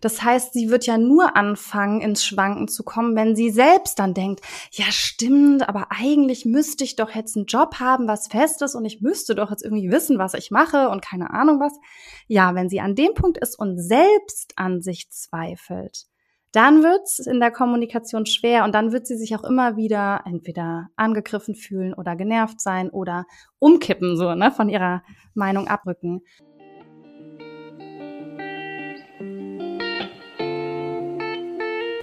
Das heißt, sie wird ja nur anfangen, ins Schwanken zu kommen, wenn sie selbst dann denkt, ja stimmt, aber eigentlich müsste ich doch jetzt einen Job haben, was fest ist und ich müsste doch jetzt irgendwie wissen, was ich mache und keine Ahnung was. Ja, wenn sie an dem Punkt ist und selbst an sich zweifelt, dann wird's in der Kommunikation schwer und dann wird sie sich auch immer wieder entweder angegriffen fühlen oder genervt sein oder umkippen, so, ne, von ihrer Meinung abrücken.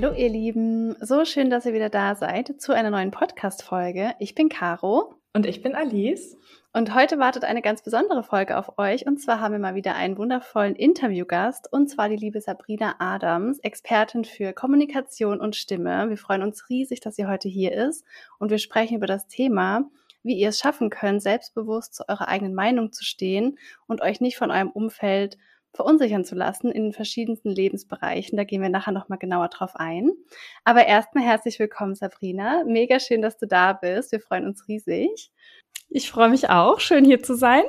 Hallo ihr Lieben, so schön, dass ihr wieder da seid zu einer neuen Podcast-Folge. Ich bin Caro. Und ich bin Alice. Und heute wartet eine ganz besondere Folge auf euch. Und zwar haben wir mal wieder einen wundervollen Interviewgast. Und zwar die liebe Sabrina Adams, Expertin für Kommunikation und Stimme. Wir freuen uns riesig, dass sie heute hier ist. Und wir sprechen über das Thema, wie ihr es schaffen könnt, selbstbewusst zu eurer eigenen Meinung zu stehen und euch nicht von eurem Umfeld verunsichern zu lassen in den verschiedensten Lebensbereichen. Da gehen wir nachher nochmal genauer drauf ein. Aber erstmal herzlich willkommen, Sabrina. Mega schön, dass du da bist. Wir freuen uns riesig. Ich freue mich auch, schön hier zu sein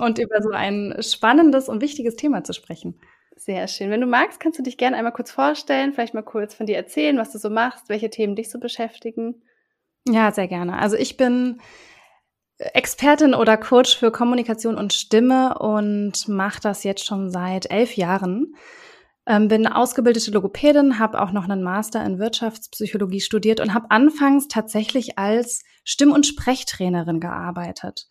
und über so ein spannendes und wichtiges Thema zu sprechen. Sehr schön. Wenn du magst, kannst du dich gerne einmal kurz vorstellen, vielleicht mal kurz von dir erzählen, was du so machst, welche Themen dich so beschäftigen. Ja, sehr gerne. Also ich bin Expertin oder Coach für Kommunikation und Stimme und mache das jetzt schon seit elf Jahren. Ähm, bin ausgebildete Logopädin, habe auch noch einen Master in Wirtschaftspsychologie studiert und habe anfangs tatsächlich als Stimm- und Sprechtrainerin gearbeitet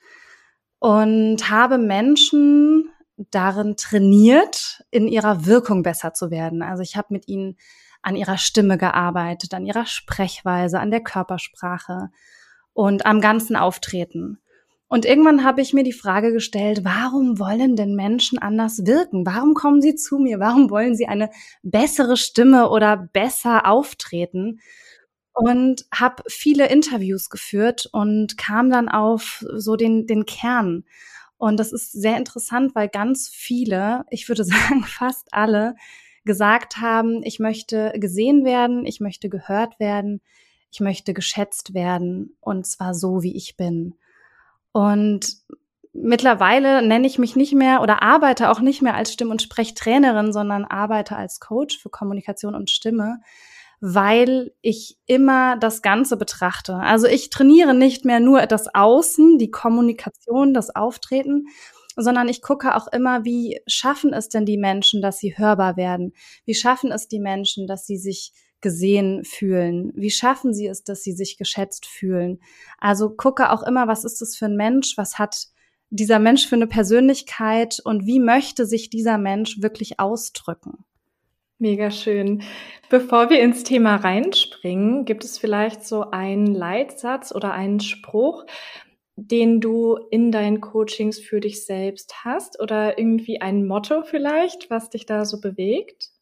und habe Menschen darin trainiert, in ihrer Wirkung besser zu werden. Also ich habe mit ihnen an ihrer Stimme gearbeitet, an ihrer Sprechweise, an der Körpersprache und am ganzen Auftreten. Und irgendwann habe ich mir die Frage gestellt, warum wollen denn Menschen anders wirken? Warum kommen sie zu mir? Warum wollen sie eine bessere Stimme oder besser auftreten? Und habe viele Interviews geführt und kam dann auf so den, den Kern. Und das ist sehr interessant, weil ganz viele, ich würde sagen fast alle, gesagt haben, ich möchte gesehen werden, ich möchte gehört werden, ich möchte geschätzt werden und zwar so, wie ich bin. Und mittlerweile nenne ich mich nicht mehr oder arbeite auch nicht mehr als Stimm- und Sprechtrainerin, sondern arbeite als Coach für Kommunikation und Stimme, weil ich immer das Ganze betrachte. Also ich trainiere nicht mehr nur das Außen, die Kommunikation, das Auftreten, sondern ich gucke auch immer, wie schaffen es denn die Menschen, dass sie hörbar werden? Wie schaffen es die Menschen, dass sie sich gesehen fühlen? Wie schaffen sie es, dass sie sich geschätzt fühlen? Also gucke auch immer, was ist das für ein Mensch? Was hat dieser Mensch für eine Persönlichkeit und wie möchte sich dieser Mensch wirklich ausdrücken? Mega schön. Bevor wir ins Thema reinspringen, gibt es vielleicht so einen Leitsatz oder einen Spruch, den du in deinen Coachings für dich selbst hast oder irgendwie ein Motto vielleicht, was dich da so bewegt?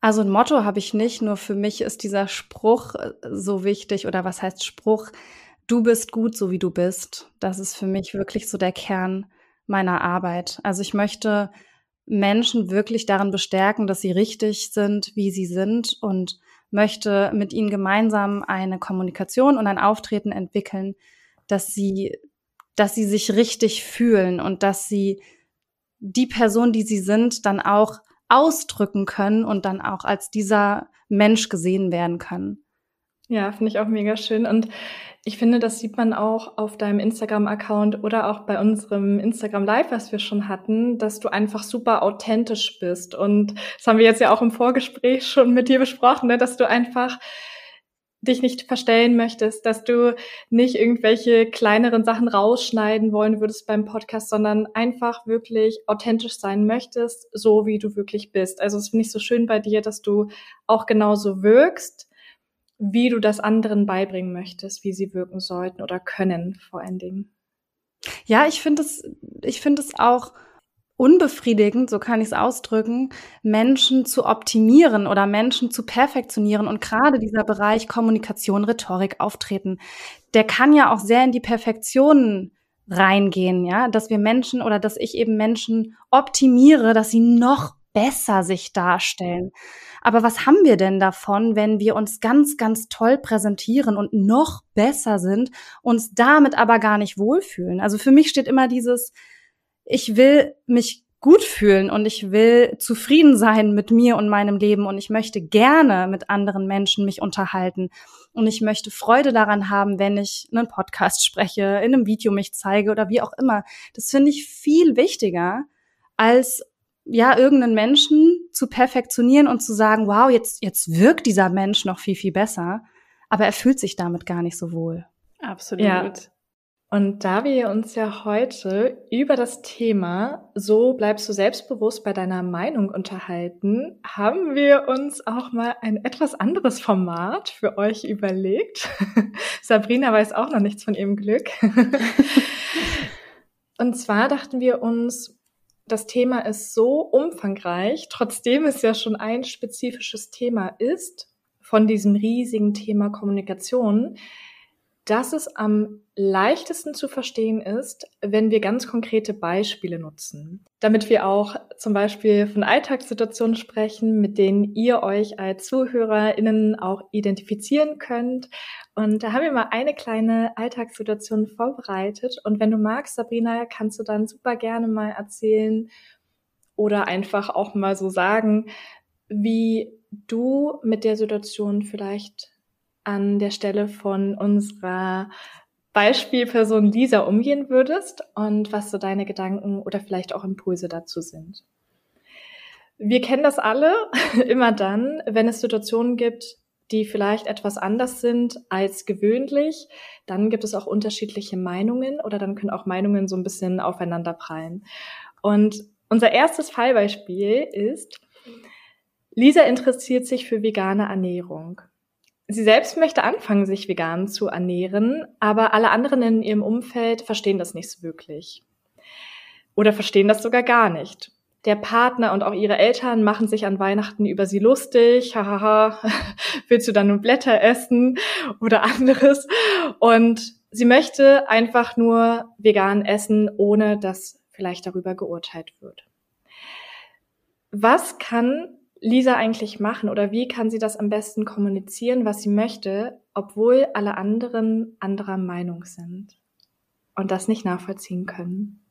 Also ein Motto habe ich nicht, nur für mich ist dieser Spruch äh, so wichtig oder was heißt Spruch? Du bist gut, so wie du bist. Das ist für mich wirklich so der Kern meiner Arbeit. Also ich möchte Menschen wirklich darin bestärken, dass sie richtig sind, wie sie sind und möchte mit ihnen gemeinsam eine Kommunikation und ein Auftreten entwickeln, dass sie, dass sie sich richtig fühlen und dass sie die Person, die sie sind, dann auch ausdrücken können und dann auch als dieser Mensch gesehen werden können. Ja, finde ich auch mega schön. Und ich finde, das sieht man auch auf deinem Instagram-Account oder auch bei unserem Instagram Live, was wir schon hatten, dass du einfach super authentisch bist. Und das haben wir jetzt ja auch im Vorgespräch schon mit dir besprochen, ne? dass du einfach dich nicht verstellen möchtest, dass du nicht irgendwelche kleineren Sachen rausschneiden wollen würdest beim Podcast, sondern einfach wirklich authentisch sein möchtest, so wie du wirklich bist. Also es finde ich so schön bei dir, dass du auch genauso wirkst, wie du das anderen beibringen möchtest, wie sie wirken sollten oder können vor allen Dingen. Ja, ich finde es, ich finde es auch unbefriedigend, so kann ich es ausdrücken, Menschen zu optimieren oder Menschen zu perfektionieren. Und gerade dieser Bereich Kommunikation, Rhetorik, Auftreten, der kann ja auch sehr in die Perfektion reingehen, ja, dass wir Menschen oder dass ich eben Menschen optimiere, dass sie noch besser sich darstellen. Aber was haben wir denn davon, wenn wir uns ganz, ganz toll präsentieren und noch besser sind, uns damit aber gar nicht wohlfühlen? Also für mich steht immer dieses, ich will mich gut fühlen und ich will zufrieden sein mit mir und meinem Leben und ich möchte gerne mit anderen Menschen mich unterhalten und ich möchte Freude daran haben, wenn ich einen Podcast spreche, in einem Video mich zeige oder wie auch immer. Das finde ich viel wichtiger als ja, irgendeinen Menschen zu perfektionieren und zu sagen, wow, jetzt, jetzt wirkt dieser Mensch noch viel, viel besser. Aber er fühlt sich damit gar nicht so wohl. Absolut. Ja. Und da wir uns ja heute über das Thema So bleibst du selbstbewusst bei deiner Meinung unterhalten, haben wir uns auch mal ein etwas anderes Format für euch überlegt. Sabrina weiß auch noch nichts von ihrem Glück. Und zwar dachten wir uns, das Thema ist so umfangreich, trotzdem es ja schon ein spezifisches Thema ist von diesem riesigen Thema Kommunikation, dass es am leichtesten zu verstehen ist, wenn wir ganz konkrete Beispiele nutzen, damit wir auch zum Beispiel von Alltagssituationen sprechen, mit denen ihr euch als ZuhörerInnen auch identifizieren könnt. Und da haben wir mal eine kleine Alltagssituation vorbereitet. Und wenn du magst, Sabrina, kannst du dann super gerne mal erzählen oder einfach auch mal so sagen, wie du mit der Situation vielleicht an der Stelle von unserer Beispielperson Lisa umgehen würdest und was so deine Gedanken oder vielleicht auch Impulse dazu sind. Wir kennen das alle immer dann, wenn es Situationen gibt, die vielleicht etwas anders sind als gewöhnlich, dann gibt es auch unterschiedliche Meinungen oder dann können auch Meinungen so ein bisschen aufeinander prallen. Und unser erstes Fallbeispiel ist, Lisa interessiert sich für vegane Ernährung. Sie selbst möchte anfangen, sich vegan zu ernähren, aber alle anderen in ihrem Umfeld verstehen das nicht so wirklich. Oder verstehen das sogar gar nicht. Der Partner und auch ihre Eltern machen sich an Weihnachten über sie lustig. Hahaha, willst du dann nur Blätter essen oder anderes? Und sie möchte einfach nur vegan essen, ohne dass vielleicht darüber geurteilt wird. Was kann Lisa eigentlich machen oder wie kann sie das am besten kommunizieren, was sie möchte, obwohl alle anderen anderer Meinung sind und das nicht nachvollziehen können?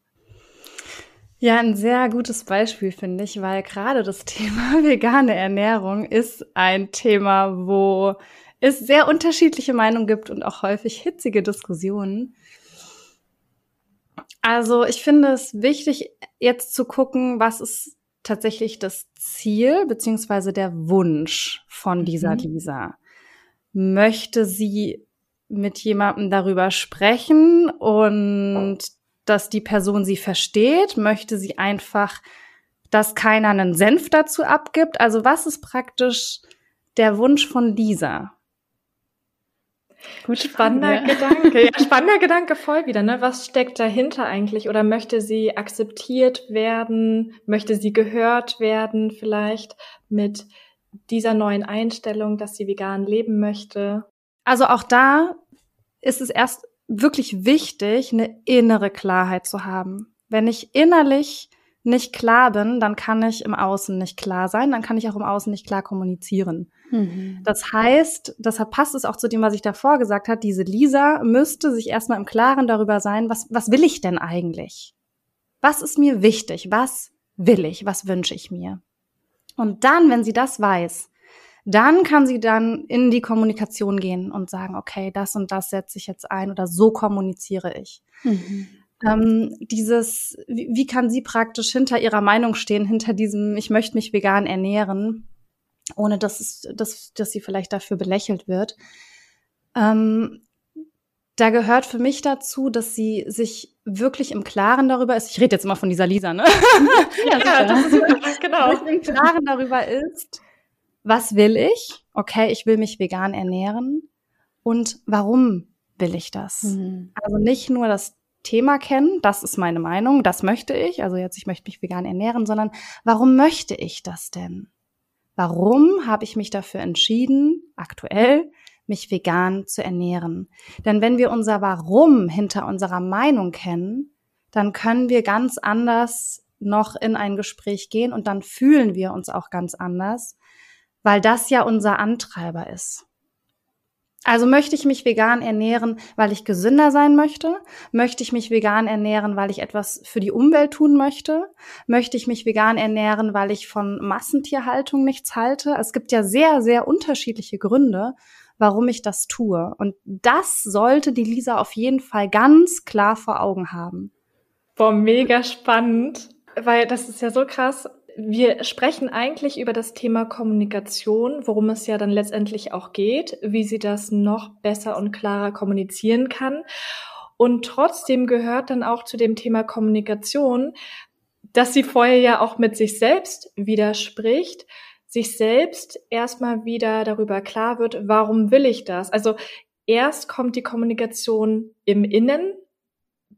Ja, ein sehr gutes Beispiel finde ich, weil gerade das Thema vegane Ernährung ist ein Thema, wo es sehr unterschiedliche Meinungen gibt und auch häufig hitzige Diskussionen. Also ich finde es wichtig, jetzt zu gucken, was ist tatsächlich das Ziel beziehungsweise der Wunsch von dieser mhm. Lisa? Möchte sie mit jemandem darüber sprechen und dass die Person sie versteht? Möchte sie einfach, dass keiner einen Senf dazu abgibt? Also was ist praktisch der Wunsch von Lisa? Gut, spannender ja. Gedanke. Ja, spannender Gedanke voll wieder. Ne? Was steckt dahinter eigentlich? Oder möchte sie akzeptiert werden? Möchte sie gehört werden vielleicht mit dieser neuen Einstellung, dass sie vegan leben möchte? Also auch da ist es erst wirklich wichtig, eine innere Klarheit zu haben. Wenn ich innerlich nicht klar bin, dann kann ich im Außen nicht klar sein, dann kann ich auch im Außen nicht klar kommunizieren. Mhm. Das heißt, deshalb passt es auch zu dem, was ich davor gesagt habe, diese Lisa müsste sich erstmal im Klaren darüber sein, was, was will ich denn eigentlich? Was ist mir wichtig? Was will ich? Was wünsche ich mir? Und dann, wenn sie das weiß, dann kann sie dann in die Kommunikation gehen und sagen, okay, das und das setze ich jetzt ein oder so kommuniziere ich. Mhm. Ähm, dieses, wie, wie kann sie praktisch hinter ihrer Meinung stehen, hinter diesem, ich möchte mich vegan ernähren, ohne dass, es, dass, dass sie vielleicht dafür belächelt wird. Ähm, da gehört für mich dazu, dass sie sich wirklich im Klaren darüber ist. Ich rede jetzt immer von dieser Lisa, ne? Ja, ja das ist, genau. Im Klaren darüber ist, was will ich? Okay, ich will mich vegan ernähren. Und warum will ich das? Mhm. Also nicht nur das Thema kennen, das ist meine Meinung, das möchte ich, also jetzt ich möchte mich vegan ernähren, sondern warum möchte ich das denn? Warum habe ich mich dafür entschieden, aktuell mich vegan zu ernähren? Denn wenn wir unser Warum hinter unserer Meinung kennen, dann können wir ganz anders noch in ein Gespräch gehen und dann fühlen wir uns auch ganz anders, weil das ja unser Antreiber ist. Also möchte ich mich vegan ernähren, weil ich gesünder sein möchte? Möchte ich mich vegan ernähren, weil ich etwas für die Umwelt tun möchte? Möchte ich mich vegan ernähren, weil ich von Massentierhaltung nichts halte? Es gibt ja sehr, sehr unterschiedliche Gründe, warum ich das tue. Und das sollte die Lisa auf jeden Fall ganz klar vor Augen haben. Boah, mega spannend, weil das ist ja so krass wir sprechen eigentlich über das Thema Kommunikation, worum es ja dann letztendlich auch geht, wie sie das noch besser und klarer kommunizieren kann. Und trotzdem gehört dann auch zu dem Thema Kommunikation, dass sie vorher ja auch mit sich selbst widerspricht, sich selbst erstmal wieder darüber klar wird, warum will ich das? Also erst kommt die Kommunikation im Innen,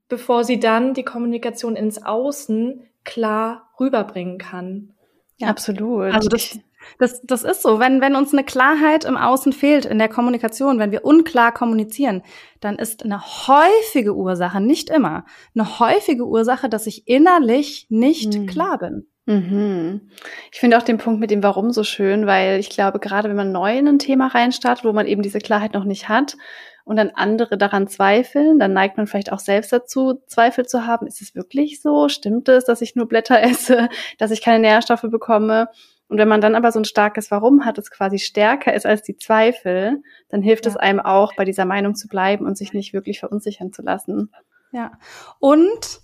bevor sie dann die Kommunikation ins Außen klar rüberbringen kann. Ja, absolut. Also das, das, das ist so. Wenn, wenn uns eine Klarheit im Außen fehlt, in der Kommunikation, wenn wir unklar kommunizieren, dann ist eine häufige Ursache, nicht immer, eine häufige Ursache, dass ich innerlich nicht mhm. klar bin. Mhm. Ich finde auch den Punkt mit dem Warum so schön, weil ich glaube, gerade wenn man neu in ein Thema reinstartet, wo man eben diese Klarheit noch nicht hat, und dann andere daran zweifeln, dann neigt man vielleicht auch selbst dazu, Zweifel zu haben. Ist es wirklich so? Stimmt es, dass ich nur Blätter esse, dass ich keine Nährstoffe bekomme? Und wenn man dann aber so ein starkes Warum hat, das quasi stärker ist als die Zweifel, dann hilft ja. es einem auch, bei dieser Meinung zu bleiben und sich nicht wirklich verunsichern zu lassen. Ja. Und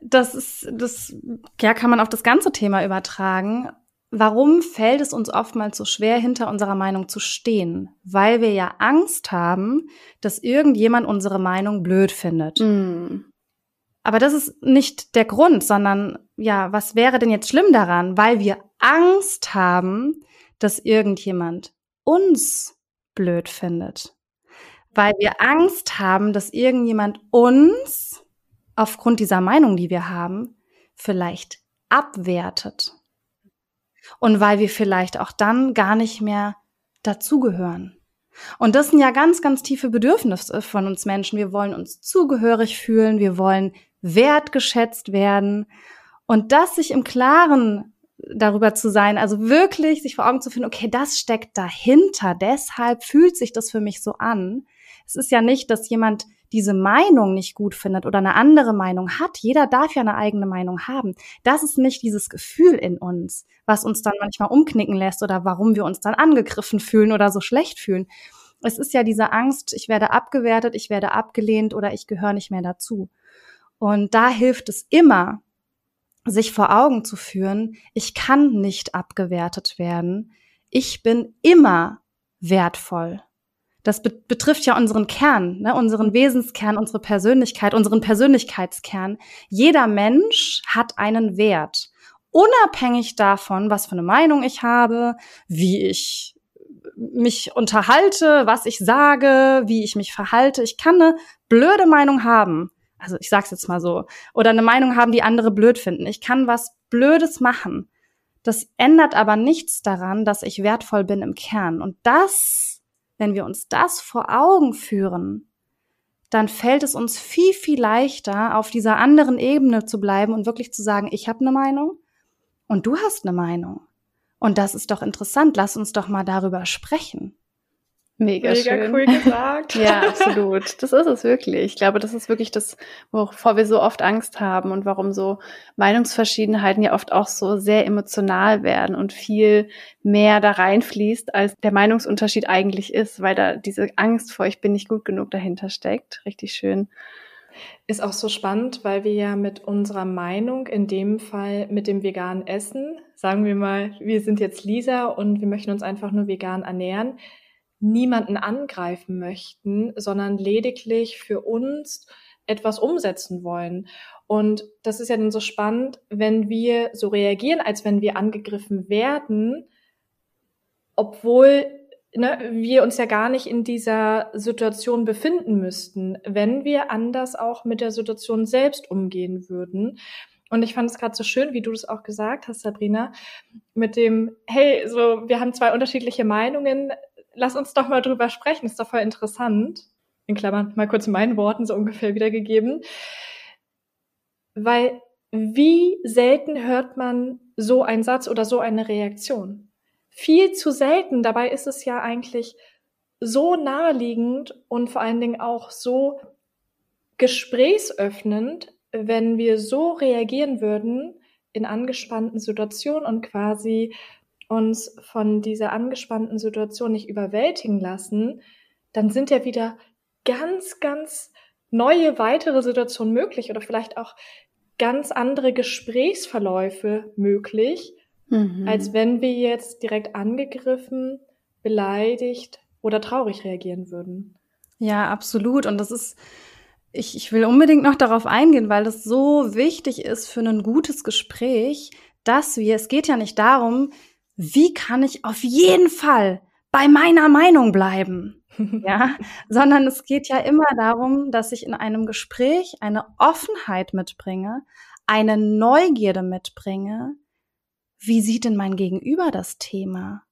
das ist, das, ja, kann man auf das ganze Thema übertragen. Warum fällt es uns oftmals so schwer, hinter unserer Meinung zu stehen? Weil wir ja Angst haben, dass irgendjemand unsere Meinung blöd findet. Mm. Aber das ist nicht der Grund, sondern ja, was wäre denn jetzt schlimm daran? Weil wir Angst haben, dass irgendjemand uns blöd findet. Weil wir Angst haben, dass irgendjemand uns aufgrund dieser Meinung, die wir haben, vielleicht abwertet und weil wir vielleicht auch dann gar nicht mehr dazugehören. Und das sind ja ganz, ganz tiefe Bedürfnisse von uns Menschen. Wir wollen uns zugehörig fühlen, wir wollen wertgeschätzt werden. Und das sich im Klaren darüber zu sein, also wirklich sich vor Augen zu finden, okay, das steckt dahinter, deshalb fühlt sich das für mich so an. Es ist ja nicht, dass jemand diese Meinung nicht gut findet oder eine andere Meinung hat. Jeder darf ja eine eigene Meinung haben. Das ist nicht dieses Gefühl in uns, was uns dann manchmal umknicken lässt oder warum wir uns dann angegriffen fühlen oder so schlecht fühlen. Es ist ja diese Angst, ich werde abgewertet, ich werde abgelehnt oder ich gehöre nicht mehr dazu. Und da hilft es immer, sich vor Augen zu führen, ich kann nicht abgewertet werden. Ich bin immer wertvoll. Das be betrifft ja unseren Kern, ne, unseren Wesenskern, unsere Persönlichkeit, unseren Persönlichkeitskern. Jeder Mensch hat einen Wert. Unabhängig davon, was für eine Meinung ich habe, wie ich mich unterhalte, was ich sage, wie ich mich verhalte. Ich kann eine blöde Meinung haben. Also ich sag's jetzt mal so. Oder eine Meinung haben, die andere blöd finden. Ich kann was Blödes machen. Das ändert aber nichts daran, dass ich wertvoll bin im Kern. Und das wenn wir uns das vor Augen führen, dann fällt es uns viel, viel leichter, auf dieser anderen Ebene zu bleiben und wirklich zu sagen, ich habe eine Meinung und du hast eine Meinung. Und das ist doch interessant, lass uns doch mal darüber sprechen. Mega, Mega schön. cool gesagt. ja, absolut. Das ist es wirklich. Ich glaube, das ist wirklich das, wovor wir so oft Angst haben und warum so Meinungsverschiedenheiten ja oft auch so sehr emotional werden und viel mehr da reinfließt, als der Meinungsunterschied eigentlich ist, weil da diese Angst vor, ich bin nicht gut genug dahinter steckt. Richtig schön. Ist auch so spannend, weil wir ja mit unserer Meinung, in dem Fall mit dem veganen Essen, sagen wir mal, wir sind jetzt Lisa und wir möchten uns einfach nur vegan ernähren, niemanden angreifen möchten, sondern lediglich für uns etwas umsetzen wollen. Und das ist ja dann so spannend, wenn wir so reagieren, als wenn wir angegriffen werden, obwohl ne, wir uns ja gar nicht in dieser Situation befinden müssten, wenn wir anders auch mit der Situation selbst umgehen würden. Und ich fand es gerade so schön, wie du das auch gesagt hast, Sabrina, mit dem, hey, so, wir haben zwei unterschiedliche Meinungen, lass uns doch mal drüber sprechen, ist doch voll interessant. In Klammern, mal kurz in meinen Worten so ungefähr wiedergegeben. Weil wie selten hört man so einen Satz oder so eine Reaktion? Viel zu selten. Dabei ist es ja eigentlich so naheliegend und vor allen Dingen auch so gesprächsöffnend, wenn wir so reagieren würden in angespannten Situationen und quasi uns von dieser angespannten Situation nicht überwältigen lassen, dann sind ja wieder ganz, ganz neue weitere Situationen möglich oder vielleicht auch ganz andere Gesprächsverläufe möglich, mhm. als wenn wir jetzt direkt angegriffen, beleidigt oder traurig reagieren würden. Ja, absolut. Und das ist, ich, ich will unbedingt noch darauf eingehen, weil das so wichtig ist für ein gutes Gespräch, dass wir, es geht ja nicht darum, wie kann ich auf jeden Fall bei meiner Meinung bleiben, ja, sondern es geht ja immer darum, dass ich in einem Gespräch eine Offenheit mitbringe, eine Neugierde mitbringe. Wie sieht denn mein Gegenüber das Thema?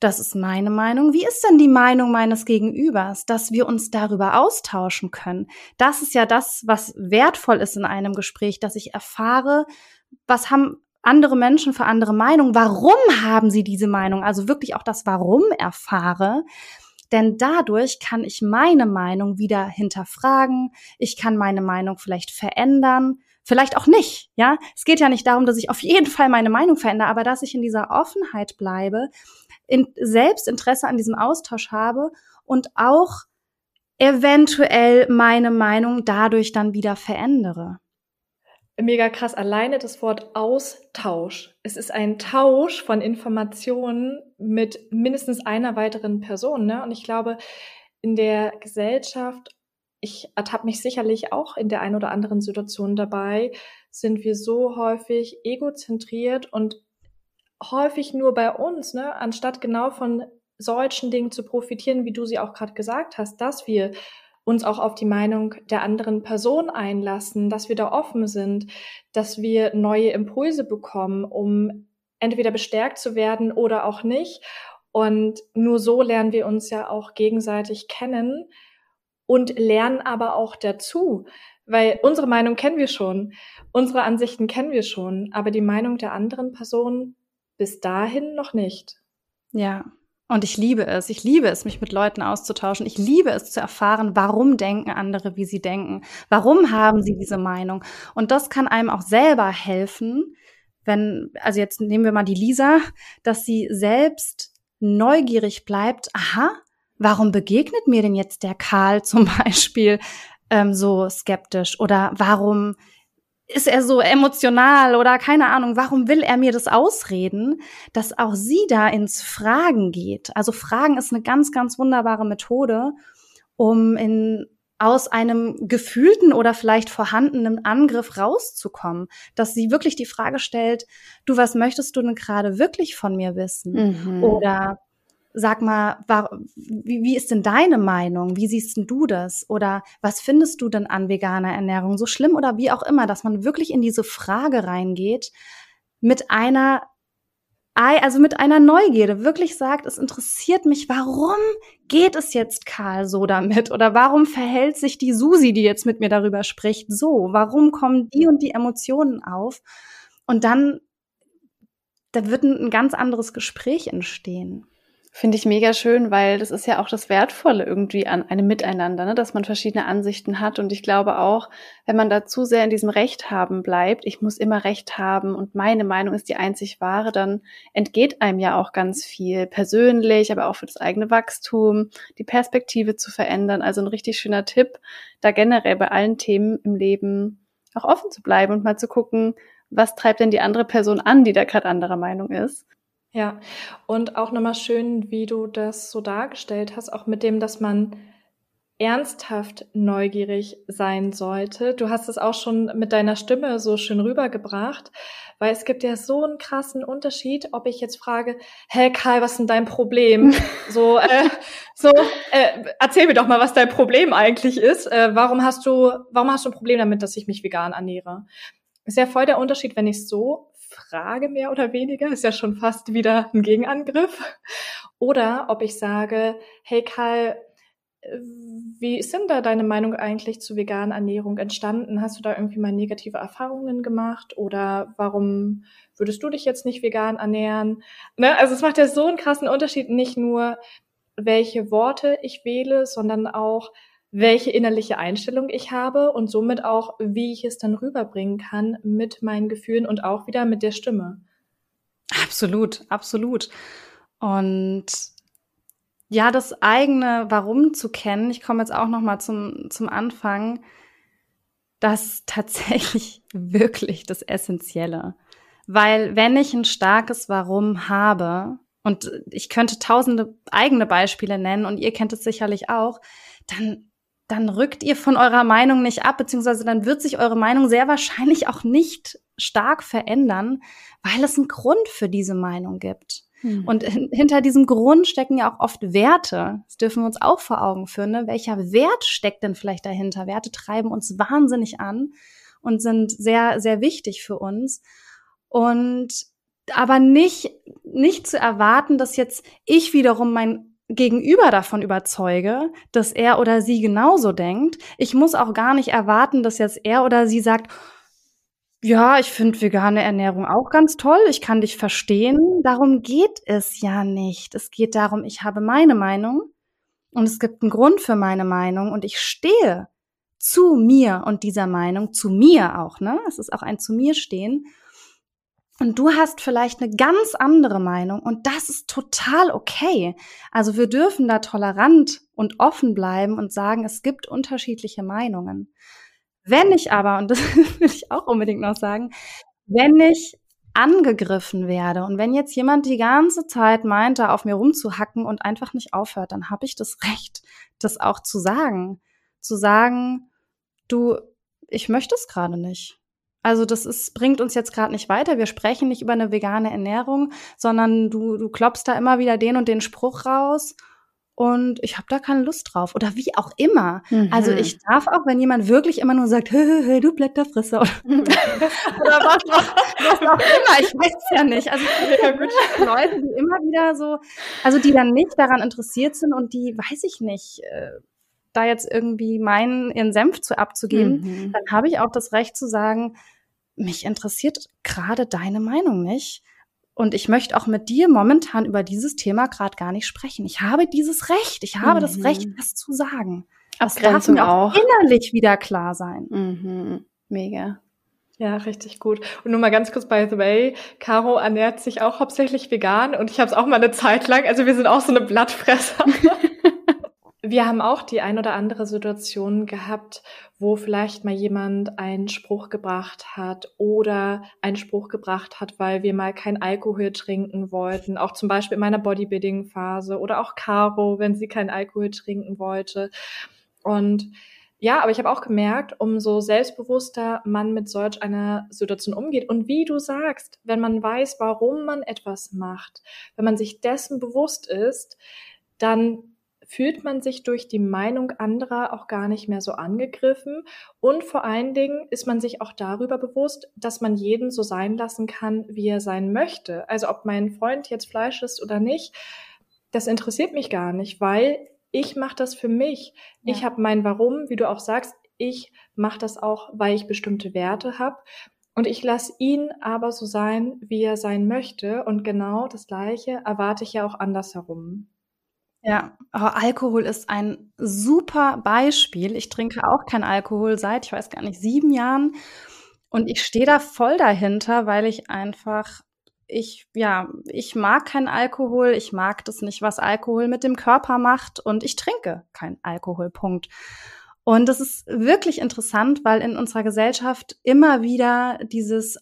Das ist meine Meinung. Wie ist denn die Meinung meines Gegenübers, dass wir uns darüber austauschen können? Das ist ja das, was wertvoll ist in einem Gespräch, dass ich erfahre, was haben andere Menschen für andere Meinungen, warum haben sie diese Meinung, also wirklich auch das Warum erfahre. Denn dadurch kann ich meine Meinung wieder hinterfragen, ich kann meine Meinung vielleicht verändern, vielleicht auch nicht, ja? Es geht ja nicht darum, dass ich auf jeden Fall meine Meinung verändere, aber dass ich in dieser Offenheit bleibe, in Selbstinteresse an diesem Austausch habe und auch eventuell meine Meinung dadurch dann wieder verändere. Mega krass. Alleine das Wort Austausch. Es ist ein Tausch von Informationen mit mindestens einer weiteren Person. Ne? Und ich glaube, in der Gesellschaft, ich ertappe mich sicherlich auch in der einen oder anderen Situation dabei, sind wir so häufig egozentriert und häufig nur bei uns, ne, anstatt genau von solchen Dingen zu profitieren, wie du sie auch gerade gesagt hast, dass wir uns auch auf die Meinung der anderen Person einlassen, dass wir da offen sind, dass wir neue Impulse bekommen, um entweder bestärkt zu werden oder auch nicht. Und nur so lernen wir uns ja auch gegenseitig kennen und lernen aber auch dazu, weil unsere Meinung kennen wir schon, unsere Ansichten kennen wir schon, aber die Meinung der anderen Person bis dahin noch nicht. Ja, und ich liebe es. Ich liebe es, mich mit Leuten auszutauschen. Ich liebe es zu erfahren, warum denken andere, wie sie denken. Warum haben sie diese Meinung? Und das kann einem auch selber helfen, wenn, also jetzt nehmen wir mal die Lisa, dass sie selbst neugierig bleibt. Aha, warum begegnet mir denn jetzt der Karl zum Beispiel ähm, so skeptisch? Oder warum ist er so emotional oder keine Ahnung, warum will er mir das ausreden, dass auch sie da ins Fragen geht. Also Fragen ist eine ganz, ganz wunderbare Methode, um in aus einem gefühlten oder vielleicht vorhandenen Angriff rauszukommen, dass sie wirklich die Frage stellt, du, was möchtest du denn gerade wirklich von mir wissen? Mhm. Oder sag mal, war, wie, wie ist denn deine Meinung? Wie siehst denn du das? Oder was findest du denn an veganer Ernährung so schlimm oder wie auch immer, dass man wirklich in diese Frage reingeht mit einer also mit einer Neugierde wirklich sagt, es interessiert mich, warum geht es jetzt Karl so damit? Oder warum verhält sich die Susi, die jetzt mit mir darüber spricht, so? Warum kommen die und die Emotionen auf? Und dann, da wird ein, ein ganz anderes Gespräch entstehen. Finde ich mega schön, weil das ist ja auch das Wertvolle irgendwie an einem Miteinander, ne? dass man verschiedene Ansichten hat. Und ich glaube auch, wenn man da zu sehr in diesem Recht haben bleibt, ich muss immer Recht haben und meine Meinung ist die einzig wahre, dann entgeht einem ja auch ganz viel persönlich, aber auch für das eigene Wachstum, die Perspektive zu verändern. Also ein richtig schöner Tipp, da generell bei allen Themen im Leben auch offen zu bleiben und mal zu gucken, was treibt denn die andere Person an, die da gerade anderer Meinung ist ja, und auch nochmal schön, wie du das so dargestellt hast, auch mit dem, dass man ernsthaft neugierig sein sollte. Du hast es auch schon mit deiner Stimme so schön rübergebracht, weil es gibt ja so einen krassen Unterschied, ob ich jetzt frage, hey Kai, was ist denn dein Problem? so, äh, so, äh, erzähl mir doch mal, was dein Problem eigentlich ist. Äh, warum hast du, warum hast du ein Problem damit, dass ich mich vegan ernähre? Ist ja voll der Unterschied, wenn ich so frage, mehr oder weniger, ist ja schon fast wieder ein Gegenangriff. Oder ob ich sage, hey Kai, wie ist denn da deine Meinung eigentlich zu veganer Ernährung entstanden? Hast du da irgendwie mal negative Erfahrungen gemacht oder warum würdest du dich jetzt nicht vegan ernähren? Ne? Also es macht ja so einen krassen Unterschied, nicht nur welche Worte ich wähle, sondern auch welche innerliche Einstellung ich habe und somit auch, wie ich es dann rüberbringen kann mit meinen Gefühlen und auch wieder mit der Stimme. Absolut, absolut. Und ja, das eigene Warum zu kennen, ich komme jetzt auch noch mal zum, zum Anfang, das tatsächlich wirklich das Essentielle. Weil wenn ich ein starkes Warum habe, und ich könnte tausende eigene Beispiele nennen und ihr kennt es sicherlich auch, dann, dann rückt ihr von eurer Meinung nicht ab, beziehungsweise dann wird sich eure Meinung sehr wahrscheinlich auch nicht stark verändern, weil es einen Grund für diese Meinung gibt. Hm. Und hinter diesem Grund stecken ja auch oft Werte. Das dürfen wir uns auch vor Augen führen. Ne? Welcher Wert steckt denn vielleicht dahinter? Werte treiben uns wahnsinnig an und sind sehr, sehr wichtig für uns. Und aber nicht, nicht zu erwarten, dass jetzt ich wiederum mein Gegenüber davon überzeuge, dass er oder sie genauso denkt. Ich muss auch gar nicht erwarten, dass jetzt er oder sie sagt, ja, ich finde vegane Ernährung auch ganz toll. Ich kann dich verstehen. Darum geht es ja nicht. Es geht darum, ich habe meine Meinung und es gibt einen Grund für meine Meinung und ich stehe zu mir und dieser Meinung, zu mir auch, ne? Es ist auch ein zu mir stehen. Und du hast vielleicht eine ganz andere Meinung und das ist total okay. Also wir dürfen da tolerant und offen bleiben und sagen, es gibt unterschiedliche Meinungen. Wenn ich aber, und das will ich auch unbedingt noch sagen, wenn ich angegriffen werde und wenn jetzt jemand die ganze Zeit meint, da auf mir rumzuhacken und einfach nicht aufhört, dann habe ich das Recht, das auch zu sagen. Zu sagen, du, ich möchte es gerade nicht. Also das ist, bringt uns jetzt gerade nicht weiter. Wir sprechen nicht über eine vegane Ernährung, sondern du, du klopfst da immer wieder den und den Spruch raus und ich habe da keine Lust drauf oder wie auch immer. Mhm. Also ich darf auch, wenn jemand wirklich immer nur sagt, hö, hö, hö, du Blätterfrisser oder, oder was, auch, was auch immer, ich weiß es ja nicht. Also ja, gut. Leute, die immer wieder so, also die dann nicht daran interessiert sind und die, weiß ich nicht, äh, da jetzt irgendwie meinen, ihren Senf zu abzugeben, mhm. dann habe ich auch das Recht zu sagen, mich interessiert gerade deine Meinung nicht. Und ich möchte auch mit dir momentan über dieses Thema gerade gar nicht sprechen. Ich habe dieses Recht. Ich habe mhm. das Recht, das zu sagen. Das darf mir auch, auch innerlich wieder klar sein. Mhm. Mega. Ja, richtig gut. Und nur mal ganz kurz, by the way, Caro ernährt sich auch hauptsächlich vegan und ich habe es auch mal eine Zeit lang, also wir sind auch so eine Blattfresser. Wir haben auch die ein oder andere Situation gehabt, wo vielleicht mal jemand einen Spruch gebracht hat oder einen Spruch gebracht hat, weil wir mal kein Alkohol trinken wollten. Auch zum Beispiel in meiner Bodybuilding-Phase oder auch Caro, wenn sie kein Alkohol trinken wollte. Und ja, aber ich habe auch gemerkt, umso selbstbewusster man mit solch einer Situation umgeht und wie du sagst, wenn man weiß, warum man etwas macht, wenn man sich dessen bewusst ist, dann fühlt man sich durch die Meinung anderer auch gar nicht mehr so angegriffen. Und vor allen Dingen ist man sich auch darüber bewusst, dass man jeden so sein lassen kann, wie er sein möchte. Also ob mein Freund jetzt Fleisch ist oder nicht, das interessiert mich gar nicht, weil ich mache das für mich. Ja. Ich habe mein Warum, wie du auch sagst, ich mache das auch, weil ich bestimmte Werte habe. Und ich lasse ihn aber so sein, wie er sein möchte. Und genau das Gleiche erwarte ich ja auch andersherum. Ja, aber Alkohol ist ein super Beispiel. Ich trinke auch kein Alkohol seit, ich weiß gar nicht, sieben Jahren. Und ich stehe da voll dahinter, weil ich einfach, ich, ja, ich mag keinen Alkohol. Ich mag das nicht, was Alkohol mit dem Körper macht. Und ich trinke kein Alkohol, Punkt. Und das ist wirklich interessant, weil in unserer Gesellschaft immer wieder dieses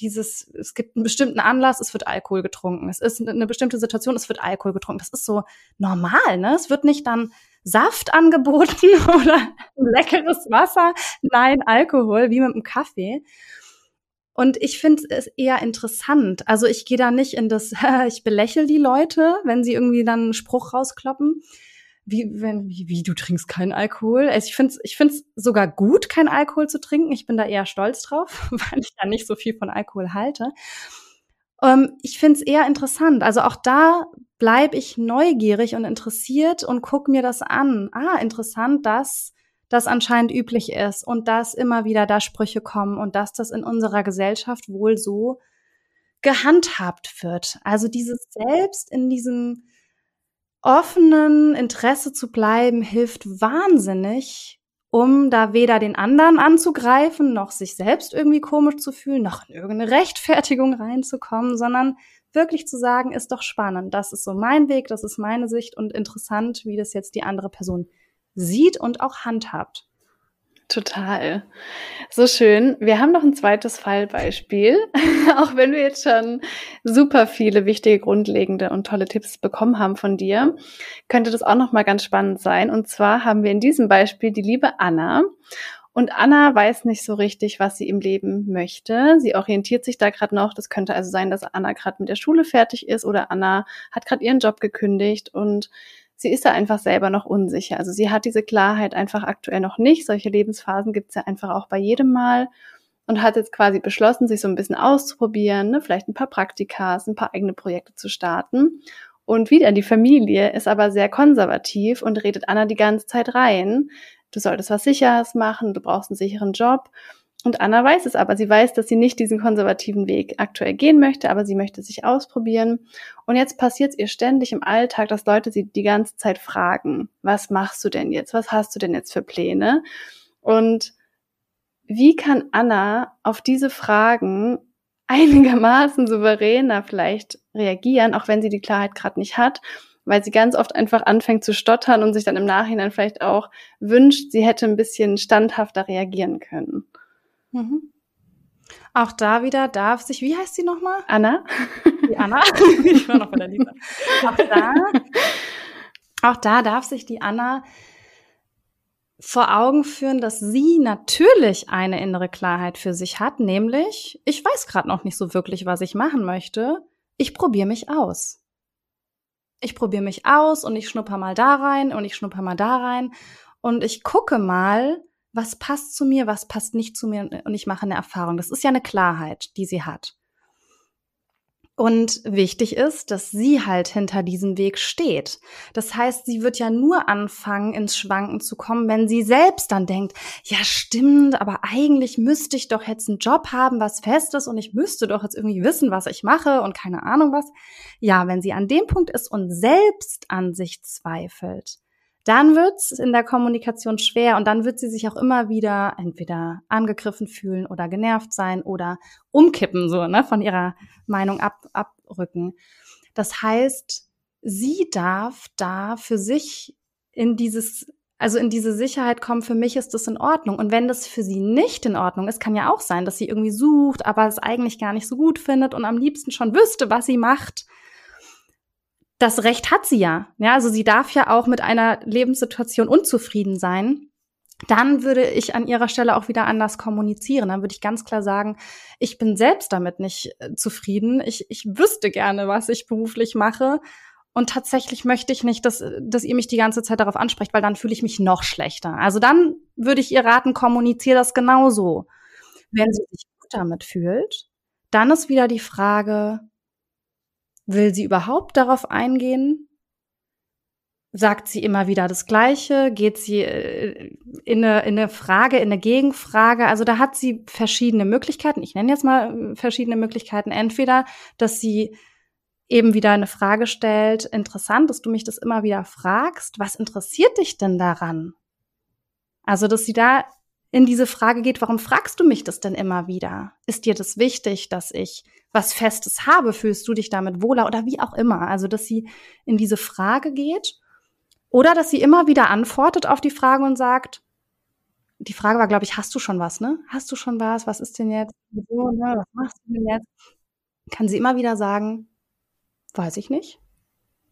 dieses, es gibt einen bestimmten Anlass, es wird Alkohol getrunken. Es ist eine bestimmte Situation, es wird Alkohol getrunken. Das ist so normal, ne? Es wird nicht dann Saft angeboten oder leckeres Wasser. Nein, Alkohol, wie mit einem Kaffee. Und ich finde es eher interessant. Also ich gehe da nicht in das, ich belächle die Leute, wenn sie irgendwie dann einen Spruch rauskloppen. Wie, wenn, wie, wie du trinkst keinen Alkohol. Also ich finde es ich find's sogar gut, keinen Alkohol zu trinken. Ich bin da eher stolz drauf, weil ich da nicht so viel von Alkohol halte. Ähm, ich finde es eher interessant. Also auch da bleibe ich neugierig und interessiert und gucke mir das an. Ah, interessant, dass das anscheinend üblich ist und dass immer wieder da Sprüche kommen und dass das in unserer Gesellschaft wohl so gehandhabt wird. Also dieses Selbst in diesem offenen Interesse zu bleiben, hilft wahnsinnig, um da weder den anderen anzugreifen, noch sich selbst irgendwie komisch zu fühlen, noch in irgendeine Rechtfertigung reinzukommen, sondern wirklich zu sagen, ist doch spannend. Das ist so mein Weg, das ist meine Sicht und interessant, wie das jetzt die andere Person sieht und auch handhabt. Total. So schön. Wir haben noch ein zweites Fallbeispiel. auch wenn wir jetzt schon super viele wichtige, grundlegende und tolle Tipps bekommen haben von dir, könnte das auch noch mal ganz spannend sein. Und zwar haben wir in diesem Beispiel die liebe Anna. Und Anna weiß nicht so richtig, was sie im Leben möchte. Sie orientiert sich da gerade noch. Das könnte also sein, dass Anna gerade mit der Schule fertig ist oder Anna hat gerade ihren Job gekündigt und sie ist da einfach selber noch unsicher. Also sie hat diese Klarheit einfach aktuell noch nicht. Solche Lebensphasen gibt es ja einfach auch bei jedem Mal und hat jetzt quasi beschlossen, sich so ein bisschen auszuprobieren, ne? vielleicht ein paar Praktikas, ein paar eigene Projekte zu starten. Und wieder die Familie ist aber sehr konservativ und redet Anna die ganze Zeit rein. Du solltest was Sicheres machen, du brauchst einen sicheren Job. Und Anna weiß es aber. Sie weiß, dass sie nicht diesen konservativen Weg aktuell gehen möchte, aber sie möchte sich ausprobieren. Und jetzt passiert es ihr ständig im Alltag, dass Leute sie die ganze Zeit fragen, was machst du denn jetzt? Was hast du denn jetzt für Pläne? Und wie kann Anna auf diese Fragen einigermaßen souveräner vielleicht reagieren, auch wenn sie die Klarheit gerade nicht hat, weil sie ganz oft einfach anfängt zu stottern und sich dann im Nachhinein vielleicht auch wünscht, sie hätte ein bisschen standhafter reagieren können. Mhm. Auch da wieder darf sich, wie heißt sie nochmal? Anna. Die Anna. ich war noch bei der Lisa. Auch da, auch da darf sich die Anna vor Augen führen, dass sie natürlich eine innere Klarheit für sich hat, nämlich, ich weiß gerade noch nicht so wirklich, was ich machen möchte. Ich probiere mich aus. Ich probiere mich aus und ich schnupper mal da rein und ich schnupper mal da rein und ich gucke mal, was passt zu mir, was passt nicht zu mir und ich mache eine Erfahrung. Das ist ja eine Klarheit, die sie hat. Und wichtig ist, dass sie halt hinter diesem Weg steht. Das heißt, sie wird ja nur anfangen, ins Schwanken zu kommen, wenn sie selbst dann denkt, ja stimmt, aber eigentlich müsste ich doch jetzt einen Job haben, was fest ist und ich müsste doch jetzt irgendwie wissen, was ich mache und keine Ahnung was. Ja, wenn sie an dem Punkt ist und selbst an sich zweifelt, dann wird's in der Kommunikation schwer und dann wird sie sich auch immer wieder entweder angegriffen fühlen oder genervt sein oder umkippen, so, ne, von ihrer Meinung ab, abrücken. Das heißt, sie darf da für sich in dieses, also in diese Sicherheit kommen, für mich ist das in Ordnung. Und wenn das für sie nicht in Ordnung ist, kann ja auch sein, dass sie irgendwie sucht, aber es eigentlich gar nicht so gut findet und am liebsten schon wüsste, was sie macht das Recht hat sie ja. Ja, also sie darf ja auch mit einer Lebenssituation unzufrieden sein. Dann würde ich an ihrer Stelle auch wieder anders kommunizieren. Dann würde ich ganz klar sagen, ich bin selbst damit nicht äh, zufrieden. Ich, ich wüsste gerne, was ich beruflich mache. Und tatsächlich möchte ich nicht, dass, dass ihr mich die ganze Zeit darauf ansprecht, weil dann fühle ich mich noch schlechter. Also dann würde ich ihr raten, kommuniziere das genauso. Wenn sie sich gut damit fühlt, dann ist wieder die Frage, Will sie überhaupt darauf eingehen? Sagt sie immer wieder das Gleiche? Geht sie äh, in eine, in eine Frage, in eine Gegenfrage? Also da hat sie verschiedene Möglichkeiten. Ich nenne jetzt mal äh, verschiedene Möglichkeiten. Entweder, dass sie eben wieder eine Frage stellt. Interessant, dass du mich das immer wieder fragst. Was interessiert dich denn daran? Also, dass sie da in diese Frage geht, warum fragst du mich das denn immer wieder? Ist dir das wichtig, dass ich was Festes habe? Fühlst du dich damit wohler oder wie auch immer? Also, dass sie in diese Frage geht oder dass sie immer wieder antwortet auf die Frage und sagt, die Frage war, glaube ich, hast du schon was, ne? Hast du schon was? Was ist denn jetzt? So, ne? Was machst du denn jetzt? Kann sie immer wieder sagen, weiß ich nicht.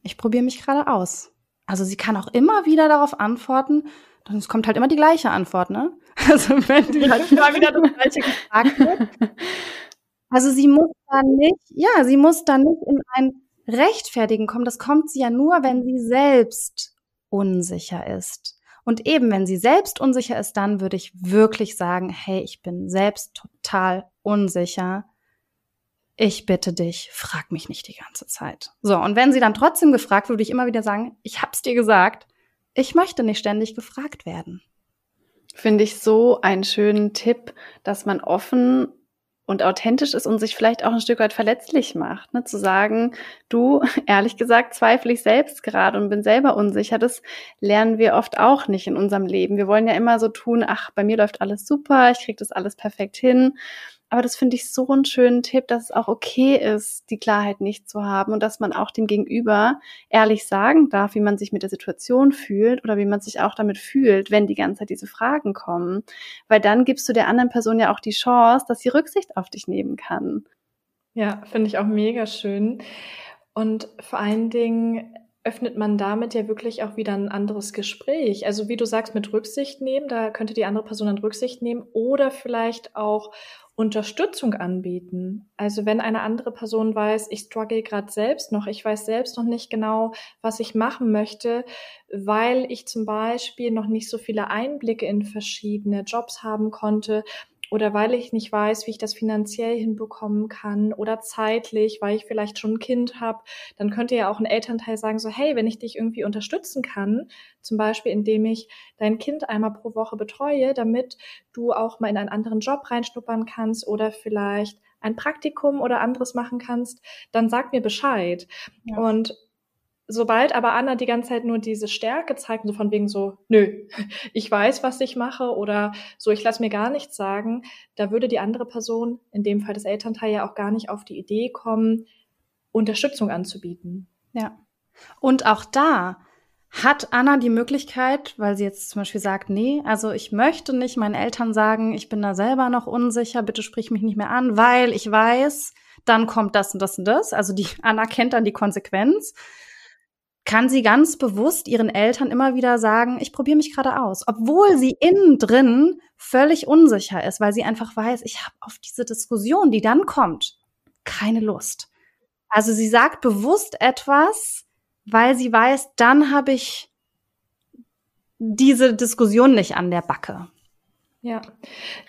Ich probiere mich gerade aus. Also sie kann auch immer wieder darauf antworten, dann es kommt halt immer die gleiche Antwort, ne? Also wenn die halt immer wieder das gleiche gefragt wird. Also sie muss da nicht, ja, sie muss da nicht in ein Rechtfertigen kommen. Das kommt sie ja nur, wenn sie selbst unsicher ist. Und eben, wenn sie selbst unsicher ist, dann würde ich wirklich sagen, hey, ich bin selbst total unsicher. Ich bitte dich, frag mich nicht die ganze Zeit. So, und wenn sie dann trotzdem gefragt würde ich immer wieder sagen, ich hab's dir gesagt, ich möchte nicht ständig gefragt werden. Finde ich so einen schönen Tipp, dass man offen und authentisch ist und sich vielleicht auch ein Stück weit verletzlich macht, ne? zu sagen, du, ehrlich gesagt, zweifle ich selbst gerade und bin selber unsicher. Das lernen wir oft auch nicht in unserem Leben. Wir wollen ja immer so tun, ach, bei mir läuft alles super, ich kriege das alles perfekt hin. Aber das finde ich so einen schönen Tipp, dass es auch okay ist, die Klarheit nicht zu haben und dass man auch dem Gegenüber ehrlich sagen darf, wie man sich mit der Situation fühlt oder wie man sich auch damit fühlt, wenn die ganze Zeit diese Fragen kommen. Weil dann gibst du der anderen Person ja auch die Chance, dass sie Rücksicht auf dich nehmen kann. Ja, finde ich auch mega schön. Und vor allen Dingen öffnet man damit ja wirklich auch wieder ein anderes Gespräch. Also wie du sagst, mit Rücksicht nehmen, da könnte die andere Person dann Rücksicht nehmen oder vielleicht auch Unterstützung anbieten. Also wenn eine andere Person weiß, ich struggle gerade selbst noch, ich weiß selbst noch nicht genau, was ich machen möchte, weil ich zum Beispiel noch nicht so viele Einblicke in verschiedene Jobs haben konnte, oder weil ich nicht weiß, wie ich das finanziell hinbekommen kann oder zeitlich, weil ich vielleicht schon ein Kind habe, dann könnte ja auch ein Elternteil sagen, so hey, wenn ich dich irgendwie unterstützen kann, zum Beispiel indem ich dein Kind einmal pro Woche betreue, damit du auch mal in einen anderen Job reinschnuppern kannst oder vielleicht ein Praktikum oder anderes machen kannst, dann sag mir Bescheid. Ja. Und sobald aber Anna die ganze Zeit nur diese Stärke zeigt, so von wegen so, nö, ich weiß, was ich mache oder so, ich lasse mir gar nichts sagen, da würde die andere Person, in dem Fall das Elternteil, ja auch gar nicht auf die Idee kommen, Unterstützung anzubieten. Ja. Und auch da hat Anna die Möglichkeit, weil sie jetzt zum Beispiel sagt, nee, also ich möchte nicht meinen Eltern sagen, ich bin da selber noch unsicher, bitte sprich mich nicht mehr an, weil ich weiß, dann kommt das und das und das. Also die Anna kennt dann die Konsequenz kann sie ganz bewusst ihren Eltern immer wieder sagen, ich probiere mich gerade aus, obwohl sie innen drin völlig unsicher ist, weil sie einfach weiß, ich habe auf diese Diskussion, die dann kommt, keine Lust. Also sie sagt bewusst etwas, weil sie weiß, dann habe ich diese Diskussion nicht an der Backe. Ja,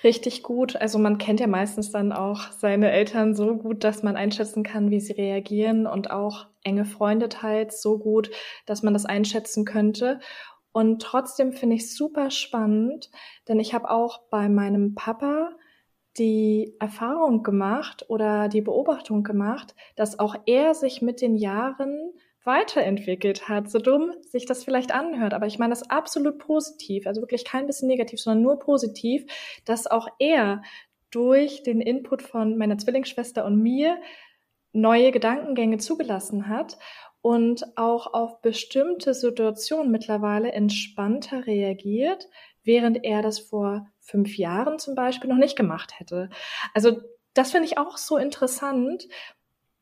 richtig gut. Also man kennt ja meistens dann auch seine Eltern so gut, dass man einschätzen kann, wie sie reagieren und auch enge Freunde teils so gut, dass man das einschätzen könnte. Und trotzdem finde ich super spannend, denn ich habe auch bei meinem Papa die Erfahrung gemacht oder die Beobachtung gemacht, dass auch er sich mit den Jahren weiterentwickelt hat, so dumm sich das vielleicht anhört. Aber ich meine das absolut positiv, also wirklich kein bisschen negativ, sondern nur positiv, dass auch er durch den Input von meiner Zwillingsschwester und mir neue Gedankengänge zugelassen hat und auch auf bestimmte Situationen mittlerweile entspannter reagiert, während er das vor fünf Jahren zum Beispiel noch nicht gemacht hätte. Also das finde ich auch so interessant,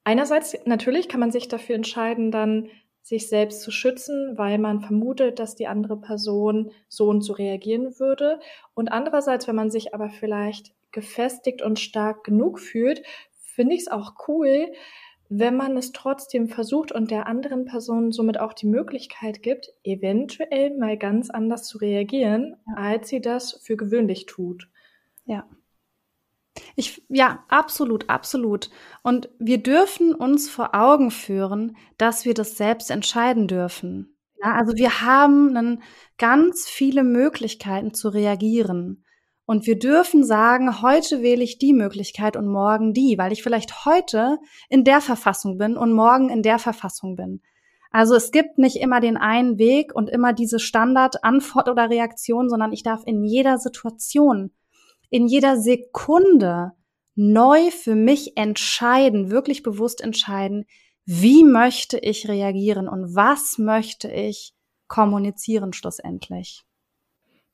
Einerseits natürlich kann man sich dafür entscheiden, dann sich selbst zu schützen, weil man vermutet, dass die andere Person so und so reagieren würde. Und andererseits, wenn man sich aber vielleicht gefestigt und stark genug fühlt, finde ich es auch cool, wenn man es trotzdem versucht und der anderen Person somit auch die Möglichkeit gibt, eventuell mal ganz anders zu reagieren, als sie das für gewöhnlich tut. Ja, ich, ja, absolut, absolut. Und wir dürfen uns vor Augen führen, dass wir das selbst entscheiden dürfen. Ja, also wir haben dann ganz viele Möglichkeiten zu reagieren. Und wir dürfen sagen, heute wähle ich die Möglichkeit und morgen die, weil ich vielleicht heute in der Verfassung bin und morgen in der Verfassung bin. Also es gibt nicht immer den einen Weg und immer diese Standardantwort oder Reaktion, sondern ich darf in jeder Situation in jeder Sekunde neu für mich entscheiden, wirklich bewusst entscheiden, wie möchte ich reagieren und was möchte ich kommunizieren schlussendlich.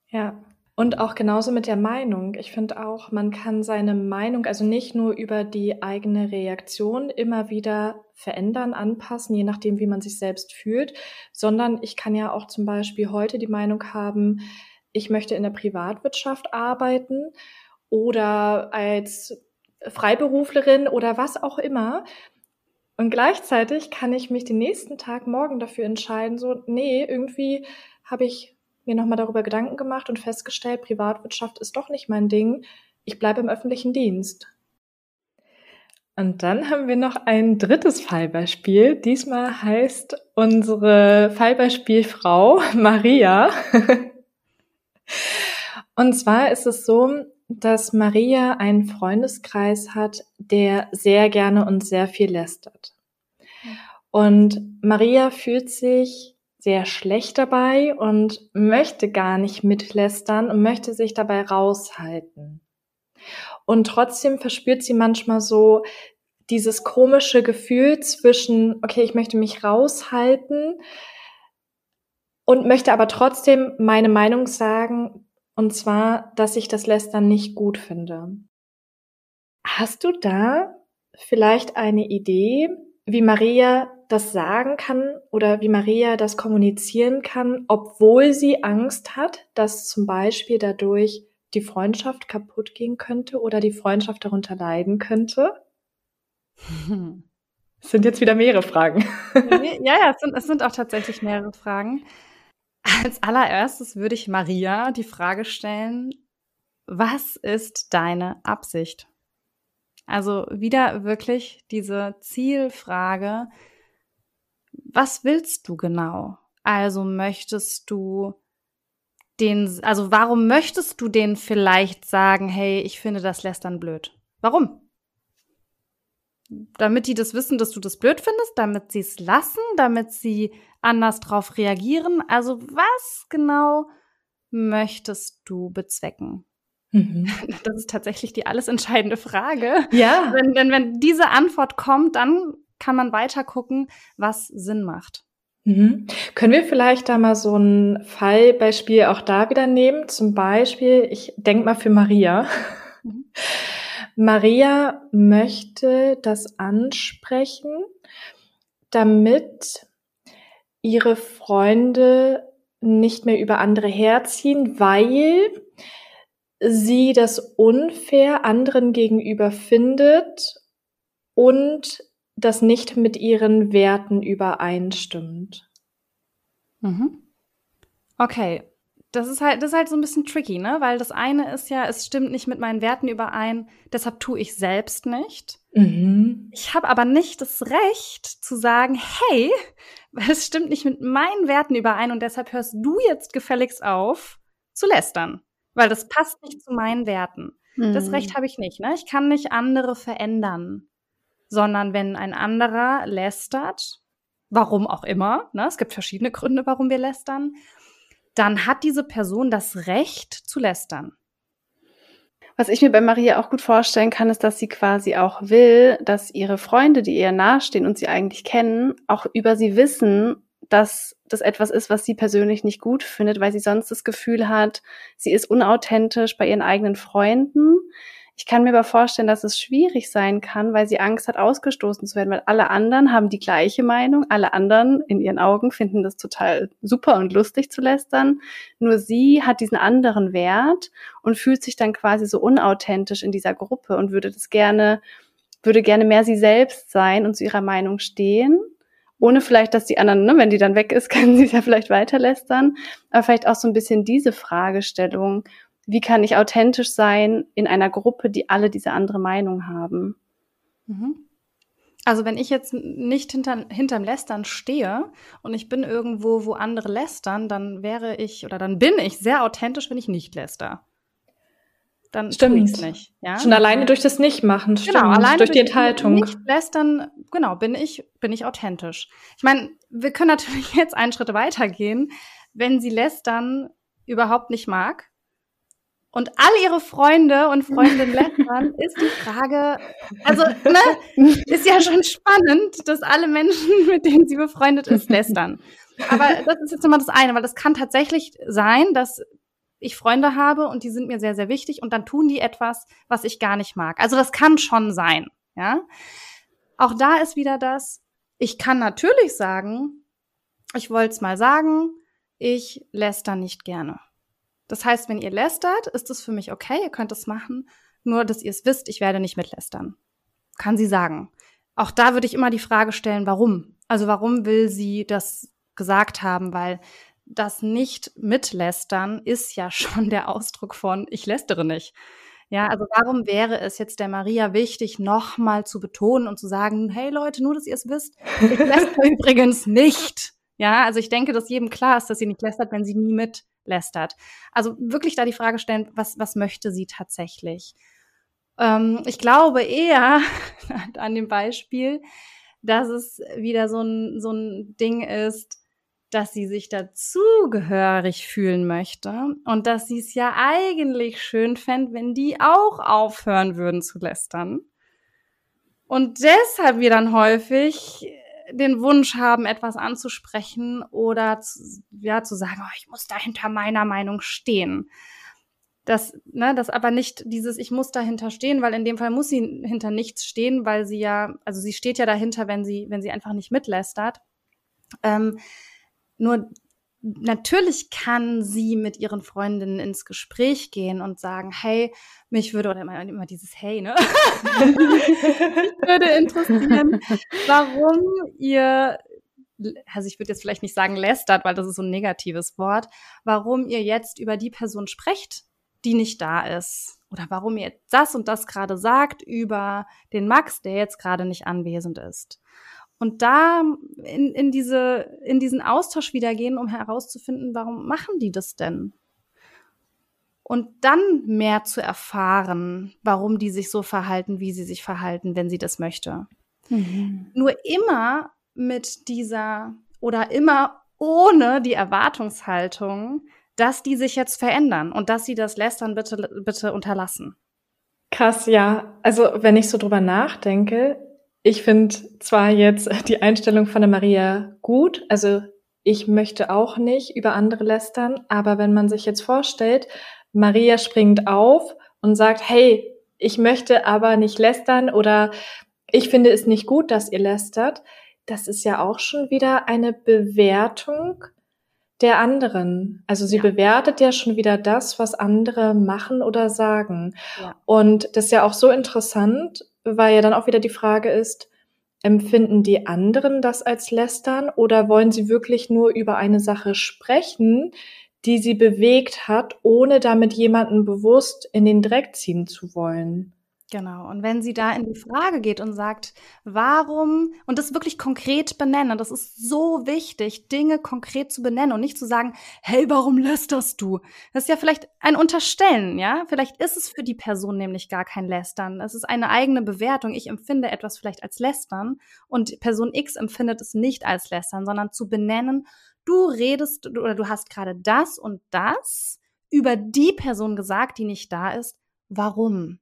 Ja, Und auch genauso mit der Meinung. Ich finde auch, man kann seine Meinung, also nicht nur über die eigene Reaktion immer wieder verändern, anpassen, je nachdem, wie man sich selbst fühlt, sondern ich kann ja auch zum Beispiel heute die Meinung haben, ich möchte in der Privatwirtschaft arbeiten oder als Freiberuflerin oder was auch immer. Und gleichzeitig kann ich mich den nächsten Tag morgen dafür entscheiden, so, nee, irgendwie habe ich mir nochmal darüber Gedanken gemacht und festgestellt, Privatwirtschaft ist doch nicht mein Ding. Ich bleibe im öffentlichen Dienst. Und dann haben wir noch ein drittes Fallbeispiel. Diesmal heißt unsere Fallbeispielfrau Maria. Und zwar ist es so, dass Maria einen Freundeskreis hat, der sehr gerne und sehr viel lästert. Und Maria fühlt sich sehr schlecht dabei und möchte gar nicht mitlästern und möchte sich dabei raushalten. Und trotzdem verspürt sie manchmal so dieses komische Gefühl zwischen, okay, ich möchte mich raushalten und möchte aber trotzdem meine Meinung sagen, und zwar, dass ich das Lästern nicht gut finde. Hast du da vielleicht eine Idee, wie Maria das sagen kann oder wie Maria das kommunizieren kann, obwohl sie Angst hat, dass zum Beispiel dadurch die Freundschaft kaputt gehen könnte oder die Freundschaft darunter leiden könnte? Es sind jetzt wieder mehrere Fragen. Ja, ja, es sind, es sind auch tatsächlich mehrere Fragen. Als allererstes würde ich Maria die Frage stellen, was ist deine Absicht? Also wieder wirklich diese Zielfrage, was willst du genau? Also möchtest du den, also warum möchtest du denen vielleicht sagen, hey, ich finde das Lästern blöd? Warum? Damit die das wissen, dass du das blöd findest, damit sie es lassen, damit sie anders drauf reagieren. Also was genau möchtest du bezwecken? Mhm. Das ist tatsächlich die alles entscheidende Frage. Ja. Wenn, wenn, wenn diese Antwort kommt, dann kann man weiter gucken, was Sinn macht. Mhm. Können wir vielleicht da mal so ein Fallbeispiel auch da wieder nehmen? Zum Beispiel, ich denke mal für Maria. Mhm. Maria möchte das ansprechen, damit ihre Freunde nicht mehr über andere herziehen, weil sie das unfair anderen gegenüber findet und das nicht mit ihren Werten übereinstimmt. Mhm. Okay, das ist halt, das ist halt so ein bisschen tricky, ne? Weil das eine ist ja, es stimmt nicht mit meinen Werten überein, deshalb tue ich selbst nicht. Mhm. Ich habe aber nicht das Recht zu sagen, hey, es stimmt nicht mit meinen Werten überein und deshalb hörst du jetzt gefälligst auf zu lästern, weil das passt nicht zu meinen Werten. Mhm. Das Recht habe ich nicht, ne? Ich kann nicht andere verändern, sondern wenn ein anderer lästert, warum auch immer, ne? Es gibt verschiedene Gründe, warum wir lästern dann hat diese Person das Recht zu lästern. Was ich mir bei Maria auch gut vorstellen kann, ist, dass sie quasi auch will, dass ihre Freunde, die ihr nahestehen und sie eigentlich kennen, auch über sie wissen, dass das etwas ist, was sie persönlich nicht gut findet, weil sie sonst das Gefühl hat, sie ist unauthentisch bei ihren eigenen Freunden ich kann mir aber vorstellen, dass es schwierig sein kann, weil sie Angst hat, ausgestoßen zu werden, weil alle anderen haben die gleiche Meinung, alle anderen in ihren Augen finden das total super und lustig zu lästern. Nur sie hat diesen anderen Wert und fühlt sich dann quasi so unauthentisch in dieser Gruppe und würde das gerne, würde gerne mehr sie selbst sein und zu ihrer Meinung stehen. Ohne vielleicht, dass die anderen, ne, wenn die dann weg ist, können sie es ja vielleicht weiter lästern, aber vielleicht auch so ein bisschen diese Fragestellung, wie kann ich authentisch sein in einer Gruppe, die alle diese andere Meinung haben. Mhm. Also wenn ich jetzt nicht hinter, hinterm Lästern stehe und ich bin irgendwo, wo andere lästern, dann wäre ich oder dann bin ich sehr authentisch, wenn ich nicht läster. Dann stimmt es nicht. Ja? Schon alleine durch das Nichtmachen, genau, stimmt. Genau, alleine durch, durch die Enthaltung. Nicht lästern, genau, bin ich, bin ich authentisch. Ich meine, wir können natürlich jetzt einen Schritt weitergehen. Wenn sie lästern überhaupt nicht mag, und all ihre Freunde und Freundinnen lästern, ist die Frage, also, ne, ist ja schon spannend, dass alle Menschen, mit denen sie befreundet ist, lästern. Aber das ist jetzt immer das eine, weil das kann tatsächlich sein, dass ich Freunde habe und die sind mir sehr, sehr wichtig und dann tun die etwas, was ich gar nicht mag. Also das kann schon sein, ja. Auch da ist wieder das, ich kann natürlich sagen, ich wollte es mal sagen, ich läster nicht gerne. Das heißt, wenn ihr lästert, ist es für mich okay, ihr könnt es machen, nur dass ihr es wisst, ich werde nicht mitlästern. Kann sie sagen. Auch da würde ich immer die Frage stellen, warum? Also warum will sie das gesagt haben? Weil das nicht mitlästern ist ja schon der Ausdruck von ich lästere nicht. Ja, also warum wäre es jetzt der Maria wichtig, nochmal zu betonen und zu sagen, hey Leute, nur dass ihr es wisst, ich lästere übrigens nicht. Ja, also ich denke, dass jedem klar ist, dass sie nicht lästert, wenn sie nie mitlästert. Also wirklich da die Frage stellen, was, was möchte sie tatsächlich? Ähm, ich glaube eher an dem Beispiel, dass es wieder so ein, so ein Ding ist, dass sie sich dazugehörig fühlen möchte und dass sie es ja eigentlich schön fände, wenn die auch aufhören würden zu lästern. Und deshalb wir dann häufig den Wunsch haben, etwas anzusprechen oder zu, ja, zu sagen, oh, ich muss da hinter meiner Meinung stehen. Das, ne, das aber nicht dieses, ich muss dahinter stehen, weil in dem Fall muss sie hinter nichts stehen, weil sie ja, also sie steht ja dahinter, wenn sie, wenn sie einfach nicht mitlästert. Ähm, nur natürlich kann sie mit ihren Freundinnen ins Gespräch gehen und sagen, hey, mich würde, oder immer, immer dieses Hey, ne? mich würde interessieren, warum ihr, also ich würde jetzt vielleicht nicht sagen lästert, weil das ist so ein negatives Wort, warum ihr jetzt über die Person sprecht, die nicht da ist. Oder warum ihr das und das gerade sagt über den Max, der jetzt gerade nicht anwesend ist. Und da in, in, diese, in diesen Austausch wieder gehen, um herauszufinden, warum machen die das denn? Und dann mehr zu erfahren, warum die sich so verhalten, wie sie sich verhalten, wenn sie das möchte. Mhm. Nur immer mit dieser oder immer ohne die Erwartungshaltung, dass die sich jetzt verändern und dass sie das Lästern bitte, bitte unterlassen. Krass, ja. Also wenn ich so drüber nachdenke, ich finde zwar jetzt die Einstellung von der Maria gut, also ich möchte auch nicht über andere lästern, aber wenn man sich jetzt vorstellt, Maria springt auf und sagt, hey, ich möchte aber nicht lästern oder ich finde es nicht gut, dass ihr lästert, das ist ja auch schon wieder eine Bewertung der anderen. Also sie ja. bewertet ja schon wieder das, was andere machen oder sagen. Ja. Und das ist ja auch so interessant, weil ja dann auch wieder die Frage ist, empfinden die anderen das als Lästern oder wollen sie wirklich nur über eine Sache sprechen, die sie bewegt hat, ohne damit jemanden bewusst in den Dreck ziehen zu wollen? Genau. Und wenn sie da in die Frage geht und sagt, warum, und das wirklich konkret benennen, das ist so wichtig, Dinge konkret zu benennen und nicht zu sagen, hey, warum lästerst du? Das ist ja vielleicht ein Unterstellen, ja? Vielleicht ist es für die Person nämlich gar kein Lästern. Es ist eine eigene Bewertung. Ich empfinde etwas vielleicht als Lästern und Person X empfindet es nicht als Lästern, sondern zu benennen, du redest oder du hast gerade das und das über die Person gesagt, die nicht da ist. Warum?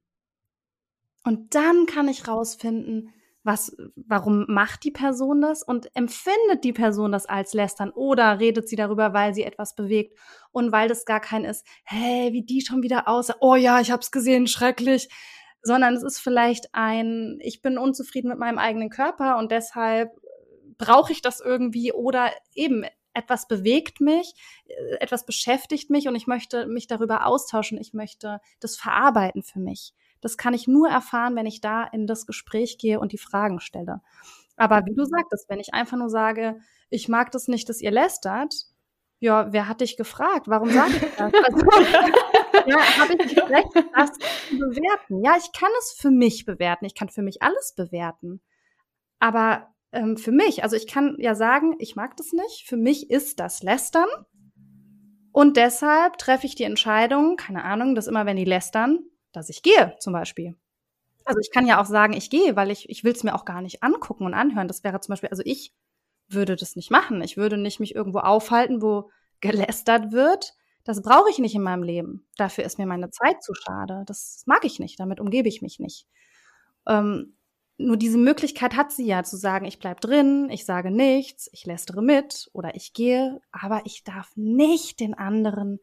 Und dann kann ich rausfinden, was, warum macht die Person das und empfindet die Person das als Lästern oder redet sie darüber, weil sie etwas bewegt und weil das gar kein ist, hey, wie die schon wieder aussah, oh ja, ich hab's gesehen, schrecklich, sondern es ist vielleicht ein, ich bin unzufrieden mit meinem eigenen Körper und deshalb brauche ich das irgendwie oder eben etwas bewegt mich, etwas beschäftigt mich und ich möchte mich darüber austauschen, ich möchte das verarbeiten für mich. Das kann ich nur erfahren, wenn ich da in das Gespräch gehe und die Fragen stelle. Aber wie du sagtest, wenn ich einfach nur sage, ich mag das nicht, dass ihr lästert, ja, wer hat dich gefragt? Warum sage ich das? Also, ja, habe ich Recht, das zu bewerten? Ja, ich kann es für mich bewerten. Ich kann für mich alles bewerten. Aber ähm, für mich, also ich kann ja sagen, ich mag das nicht. Für mich ist das Lästern. Und deshalb treffe ich die Entscheidung, keine Ahnung, dass immer, wenn die lästern, dass ich gehe, zum Beispiel. Also ich kann ja auch sagen, ich gehe, weil ich, ich will es mir auch gar nicht angucken und anhören. Das wäre zum Beispiel, also ich würde das nicht machen. Ich würde nicht mich irgendwo aufhalten, wo gelästert wird. Das brauche ich nicht in meinem Leben. Dafür ist mir meine Zeit zu schade. Das mag ich nicht. Damit umgebe ich mich nicht. Ähm, nur diese Möglichkeit hat sie ja zu sagen, ich bleib drin, ich sage nichts, ich lästere mit oder ich gehe, aber ich darf nicht den anderen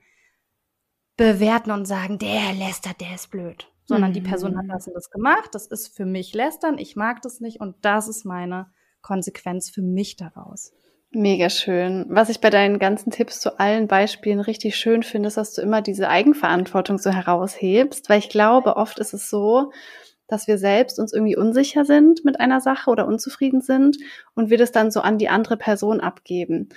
bewerten und sagen, der lästert, der ist blöd. Sondern mhm. die Person hat mhm. das und das gemacht, das ist für mich lästern, ich mag das nicht und das ist meine Konsequenz für mich daraus. Mega schön. Was ich bei deinen ganzen Tipps zu allen Beispielen richtig schön finde, ist, dass du immer diese Eigenverantwortung so heraushebst, weil ich glaube, oft ist es so, dass wir selbst uns irgendwie unsicher sind mit einer Sache oder unzufrieden sind und wir das dann so an die andere Person abgeben.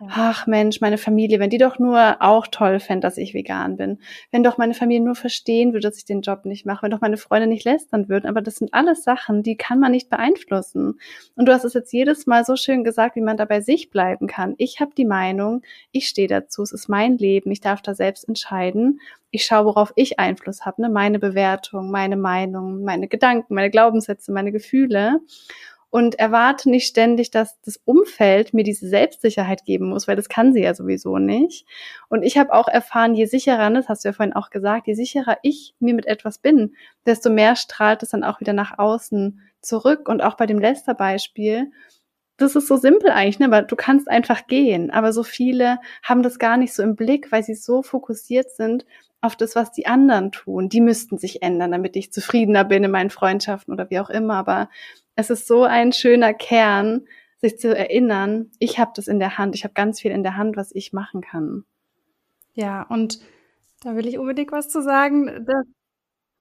Ach Mensch, meine Familie, wenn die doch nur auch toll fände, dass ich vegan bin. Wenn doch meine Familie nur verstehen würde, dass ich den Job nicht mache. Wenn doch meine Freunde nicht lästern würden. Aber das sind alles Sachen, die kann man nicht beeinflussen. Und du hast es jetzt jedes Mal so schön gesagt, wie man da bei sich bleiben kann. Ich habe die Meinung, ich stehe dazu, es ist mein Leben, ich darf da selbst entscheiden. Ich schaue, worauf ich Einfluss habe, ne? meine Bewertung, meine Meinung, meine Gedanken, meine Glaubenssätze, meine Gefühle und erwarte nicht ständig, dass das Umfeld mir diese Selbstsicherheit geben muss, weil das kann sie ja sowieso nicht. Und ich habe auch erfahren, je sicherer, das hast du ja vorhin auch gesagt, je sicherer ich mir mit etwas bin, desto mehr strahlt es dann auch wieder nach außen zurück. Und auch bei dem Lester-Beispiel, das ist so simpel eigentlich, ne? weil du kannst einfach gehen. Aber so viele haben das gar nicht so im Blick, weil sie so fokussiert sind auf das, was die anderen tun. Die müssten sich ändern, damit ich zufriedener bin in meinen Freundschaften oder wie auch immer. Aber es ist so ein schöner Kern, sich zu erinnern, ich habe das in der Hand, ich habe ganz viel in der Hand, was ich machen kann. Ja, und da will ich unbedingt was zu sagen.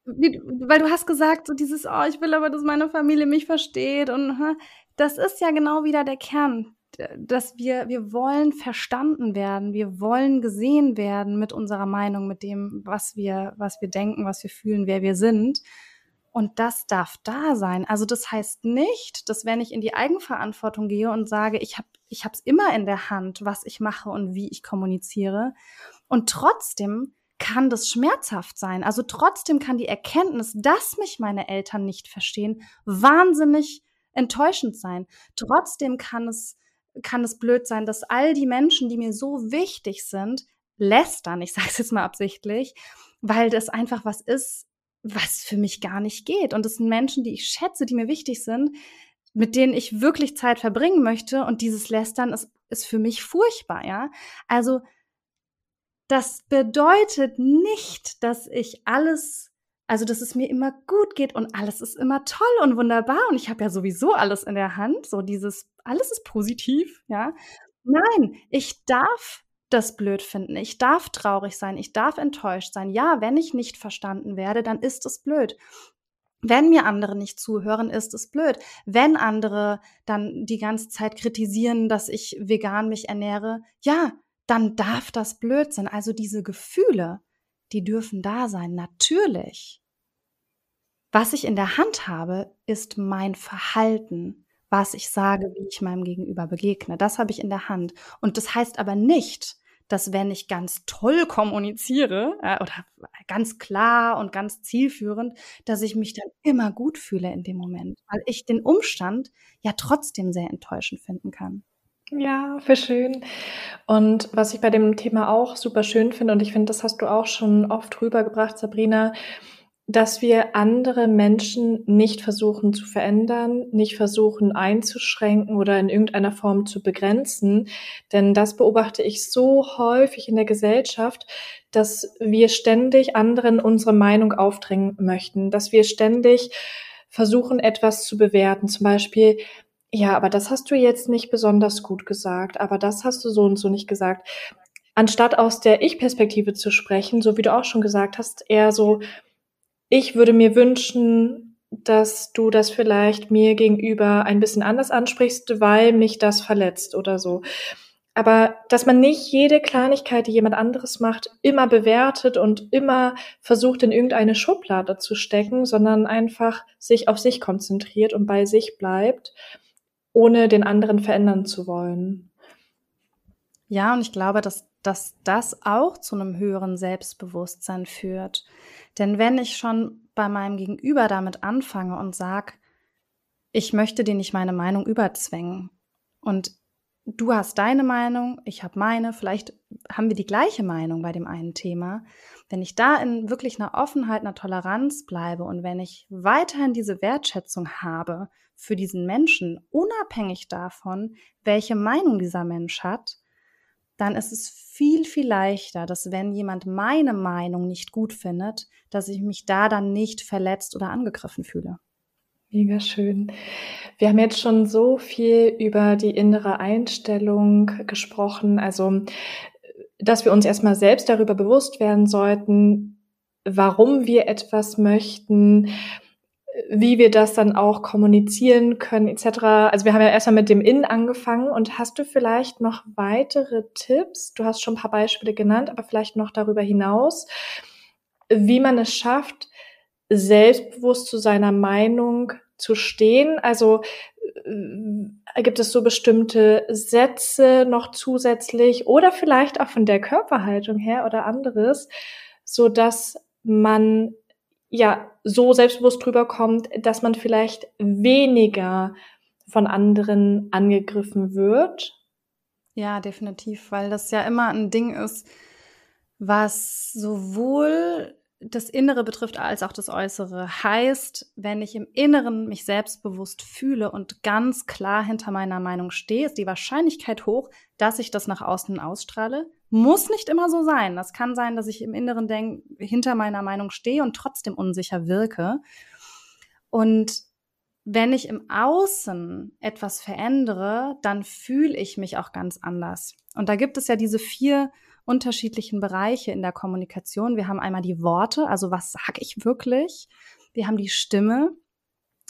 Wie, weil du hast gesagt, so dieses, oh, ich will aber, dass meine Familie mich versteht. Und das ist ja genau wieder der Kern, dass wir, wir wollen verstanden werden, wir wollen gesehen werden mit unserer Meinung, mit dem, was wir, was wir denken, was wir fühlen, wer wir sind. Und das darf da sein. Also das heißt nicht, dass wenn ich in die Eigenverantwortung gehe und sage, ich habe ich habe es immer in der Hand, was ich mache und wie ich kommuniziere. Und trotzdem kann das schmerzhaft sein. Also trotzdem kann die Erkenntnis, dass mich meine Eltern nicht verstehen, wahnsinnig enttäuschend sein. Trotzdem kann es, kann es blöd sein, dass all die Menschen, die mir so wichtig sind, lästern, ich sage es jetzt mal absichtlich, weil das einfach was ist, was für mich gar nicht geht. Und das sind Menschen, die ich schätze, die mir wichtig sind, mit denen ich wirklich Zeit verbringen möchte. Und dieses Lästern ist, ist für mich furchtbar, ja. Also, das bedeutet nicht, dass ich alles, also, dass es mir immer gut geht und alles ist immer toll und wunderbar. Und ich habe ja sowieso alles in der Hand. So dieses, alles ist positiv, ja. Nein, ich darf das blöd finden. Ich darf traurig sein, ich darf enttäuscht sein. Ja, wenn ich nicht verstanden werde, dann ist es blöd. Wenn mir andere nicht zuhören, ist es blöd. Wenn andere dann die ganze Zeit kritisieren, dass ich vegan mich ernähre, ja, dann darf das blöd sein. Also diese Gefühle, die dürfen da sein, natürlich. Was ich in der Hand habe, ist mein Verhalten, was ich sage, wie ich meinem Gegenüber begegne. Das habe ich in der Hand. Und das heißt aber nicht, dass wenn ich ganz toll kommuniziere äh, oder ganz klar und ganz zielführend, dass ich mich dann immer gut fühle in dem Moment, weil ich den Umstand ja trotzdem sehr enttäuschend finden kann. Ja, für schön. Und was ich bei dem Thema auch super schön finde, und ich finde, das hast du auch schon oft rübergebracht, Sabrina, dass wir andere Menschen nicht versuchen zu verändern, nicht versuchen einzuschränken oder in irgendeiner Form zu begrenzen. Denn das beobachte ich so häufig in der Gesellschaft, dass wir ständig anderen unsere Meinung aufdrängen möchten, dass wir ständig versuchen, etwas zu bewerten. Zum Beispiel, ja, aber das hast du jetzt nicht besonders gut gesagt, aber das hast du so und so nicht gesagt. Anstatt aus der Ich-Perspektive zu sprechen, so wie du auch schon gesagt hast, eher so, ich würde mir wünschen, dass du das vielleicht mir gegenüber ein bisschen anders ansprichst, weil mich das verletzt oder so. Aber dass man nicht jede Kleinigkeit, die jemand anderes macht, immer bewertet und immer versucht, in irgendeine Schublade zu stecken, sondern einfach sich auf sich konzentriert und bei sich bleibt, ohne den anderen verändern zu wollen. Ja, und ich glaube, dass, dass das auch zu einem höheren Selbstbewusstsein führt. Denn wenn ich schon bei meinem Gegenüber damit anfange und sage, ich möchte dir nicht meine Meinung überzwängen und du hast deine Meinung, ich habe meine, vielleicht haben wir die gleiche Meinung bei dem einen Thema. Wenn ich da in wirklich einer Offenheit, einer Toleranz bleibe und wenn ich weiterhin diese Wertschätzung habe für diesen Menschen, unabhängig davon, welche Meinung dieser Mensch hat, dann ist es viel, viel leichter, dass wenn jemand meine Meinung nicht gut findet, dass ich mich da dann nicht verletzt oder angegriffen fühle. Mega schön. Wir haben jetzt schon so viel über die innere Einstellung gesprochen, also dass wir uns erstmal selbst darüber bewusst werden sollten, warum wir etwas möchten, wie wir das dann auch kommunizieren können, etc. Also wir haben ja erstmal mit dem In angefangen und hast du vielleicht noch weitere Tipps? Du hast schon ein paar Beispiele genannt, aber vielleicht noch darüber hinaus, wie man es schafft, selbstbewusst zu seiner Meinung zu stehen. Also äh, gibt es so bestimmte Sätze noch zusätzlich oder vielleicht auch von der Körperhaltung her oder anderes, so dass man ja so selbstbewusst drüber kommt, dass man vielleicht weniger von anderen angegriffen wird. Ja, definitiv, weil das ja immer ein Ding ist, was sowohl das Innere betrifft als auch das Äußere. Heißt, wenn ich im Inneren mich selbstbewusst fühle und ganz klar hinter meiner Meinung stehe, ist die Wahrscheinlichkeit hoch, dass ich das nach außen ausstrahle. Muss nicht immer so sein. Das kann sein, dass ich im Inneren denke, hinter meiner Meinung stehe und trotzdem unsicher wirke. Und wenn ich im Außen etwas verändere, dann fühle ich mich auch ganz anders. Und da gibt es ja diese vier unterschiedlichen Bereiche in der Kommunikation. Wir haben einmal die Worte, also was sage ich wirklich? Wir haben die Stimme,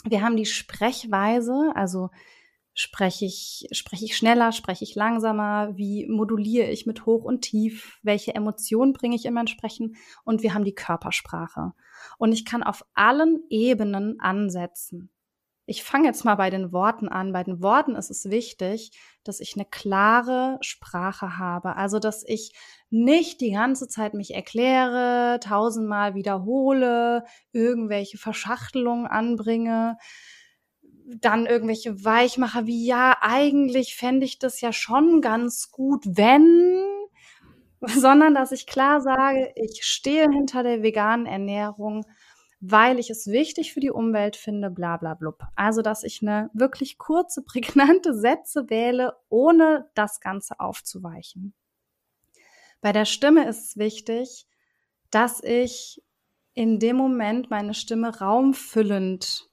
wir haben die Sprechweise, also Spreche ich, spreche ich schneller, spreche ich langsamer? Wie moduliere ich mit hoch und tief? Welche Emotionen bringe ich immer entsprechend? Und wir haben die Körpersprache. Und ich kann auf allen Ebenen ansetzen. Ich fange jetzt mal bei den Worten an. Bei den Worten ist es wichtig, dass ich eine klare Sprache habe. Also, dass ich nicht die ganze Zeit mich erkläre, tausendmal wiederhole, irgendwelche Verschachtelungen anbringe, dann irgendwelche Weichmacher wie, ja, eigentlich fände ich das ja schon ganz gut, wenn, sondern dass ich klar sage, ich stehe hinter der veganen Ernährung, weil ich es wichtig für die Umwelt finde, bla bla blub. Also, dass ich eine wirklich kurze, prägnante Sätze wähle, ohne das Ganze aufzuweichen. Bei der Stimme ist es wichtig, dass ich in dem Moment meine Stimme raumfüllend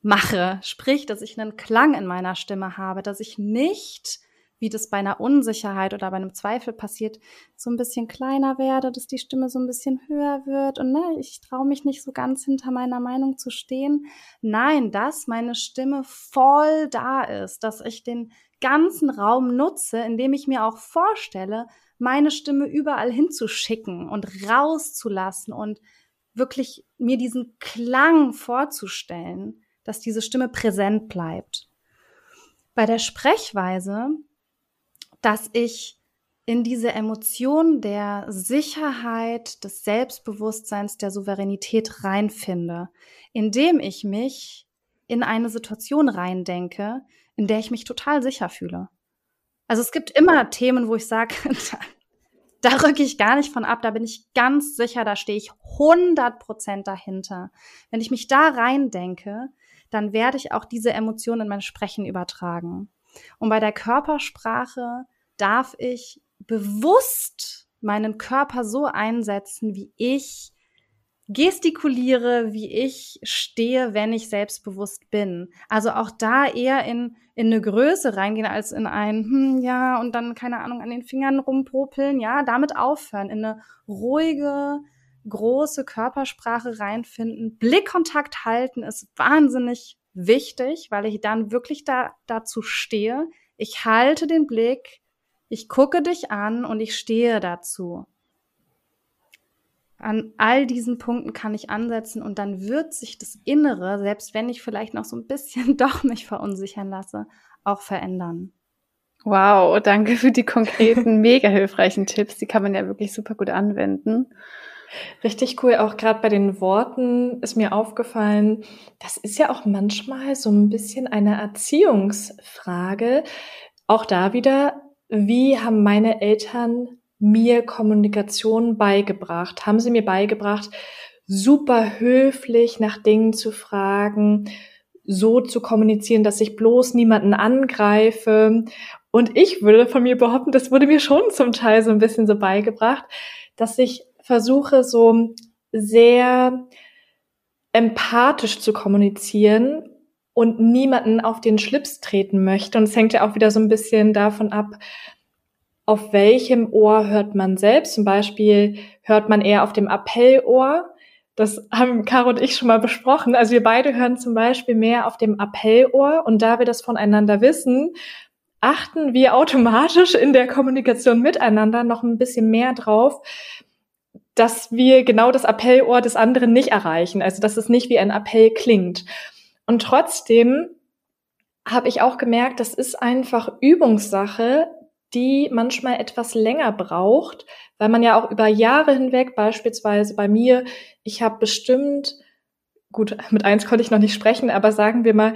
mache. Sprich, dass ich einen Klang in meiner Stimme habe, dass ich nicht, wie das bei einer Unsicherheit oder bei einem Zweifel passiert, so ein bisschen kleiner werde, dass die Stimme so ein bisschen höher wird und ne, ich traue mich nicht so ganz hinter meiner Meinung zu stehen. Nein, dass meine Stimme voll da ist, dass ich den ganzen Raum nutze, indem ich mir auch vorstelle, meine Stimme überall hinzuschicken und rauszulassen und wirklich mir diesen Klang vorzustellen dass diese Stimme präsent bleibt. Bei der Sprechweise, dass ich in diese Emotion der Sicherheit, des Selbstbewusstseins, der Souveränität reinfinde, indem ich mich in eine Situation reindenke, in der ich mich total sicher fühle. Also es gibt immer Themen, wo ich sage, da, da rücke ich gar nicht von ab, da bin ich ganz sicher, da stehe ich 100 Prozent dahinter. Wenn ich mich da reindenke, dann werde ich auch diese Emotionen in mein Sprechen übertragen. Und bei der Körpersprache darf ich bewusst meinen Körper so einsetzen, wie ich gestikuliere, wie ich stehe, wenn ich selbstbewusst bin. Also auch da eher in, in eine Größe reingehen als in ein, hm, ja, und dann, keine Ahnung, an den Fingern rumpopeln, ja, damit aufhören, in eine ruhige, große Körpersprache reinfinden. Blickkontakt halten ist wahnsinnig wichtig, weil ich dann wirklich da, dazu stehe. Ich halte den Blick, ich gucke dich an und ich stehe dazu. An all diesen Punkten kann ich ansetzen und dann wird sich das Innere, selbst wenn ich vielleicht noch so ein bisschen doch mich verunsichern lasse, auch verändern. Wow, danke für die konkreten, mega hilfreichen Tipps. Die kann man ja wirklich super gut anwenden. Richtig cool. Auch gerade bei den Worten ist mir aufgefallen, das ist ja auch manchmal so ein bisschen eine Erziehungsfrage. Auch da wieder, wie haben meine Eltern mir Kommunikation beigebracht? Haben sie mir beigebracht, super höflich nach Dingen zu fragen, so zu kommunizieren, dass ich bloß niemanden angreife Und ich würde von mir behaupten, das wurde mir schon zum Teil so ein bisschen so beigebracht, dass ich versuche, so sehr empathisch zu kommunizieren und niemanden auf den Schlips treten möchte. Und es hängt ja auch wieder so ein bisschen davon ab, auf welchem Ohr hört man selbst. Zum Beispiel hört man eher auf dem Appellohr. Das haben Caro und ich schon mal besprochen. Also wir beide hören zum Beispiel mehr auf dem Appellohr und da wir das voneinander wissen, achten wir automatisch in der Kommunikation miteinander noch ein bisschen mehr drauf, dass wir genau das Appellohr des anderen nicht erreichen. Also dass es nicht wie ein Appell klingt. Und trotzdem habe ich auch gemerkt, das ist einfach Übungssache, die manchmal etwas länger braucht, weil man ja auch über Jahre hinweg, beispielsweise bei mir, ich habe bestimmt, gut, mit eins konnte ich noch nicht sprechen, aber sagen wir mal,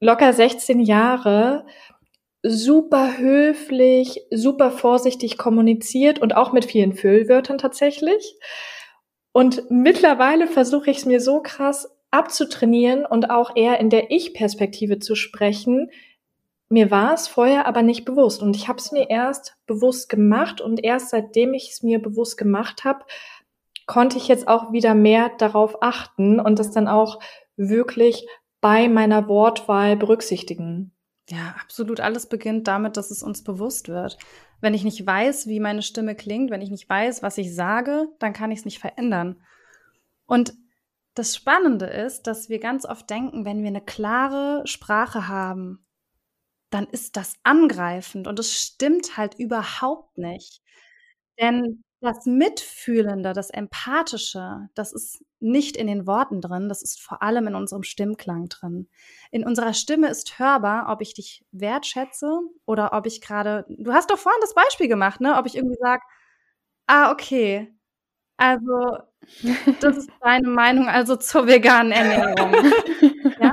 locker 16 Jahre super höflich, super vorsichtig kommuniziert und auch mit vielen Füllwörtern tatsächlich. Und mittlerweile versuche ich es mir so krass abzutrainieren und auch eher in der Ich-Perspektive zu sprechen. Mir war es vorher aber nicht bewusst und ich habe es mir erst bewusst gemacht und erst seitdem ich es mir bewusst gemacht habe, konnte ich jetzt auch wieder mehr darauf achten und das dann auch wirklich bei meiner Wortwahl berücksichtigen. Ja, absolut. Alles beginnt damit, dass es uns bewusst wird. Wenn ich nicht weiß, wie meine Stimme klingt, wenn ich nicht weiß, was ich sage, dann kann ich es nicht verändern. Und das Spannende ist, dass wir ganz oft denken, wenn wir eine klare Sprache haben, dann ist das angreifend und es stimmt halt überhaupt nicht. Denn das Mitfühlende, das Empathische, das ist nicht in den Worten drin, das ist vor allem in unserem Stimmklang drin. In unserer Stimme ist hörbar, ob ich dich wertschätze oder ob ich gerade, du hast doch vorhin das Beispiel gemacht, ne? Ob ich irgendwie sage, ah, okay, also das ist deine Meinung also zur veganen Ernährung. ja?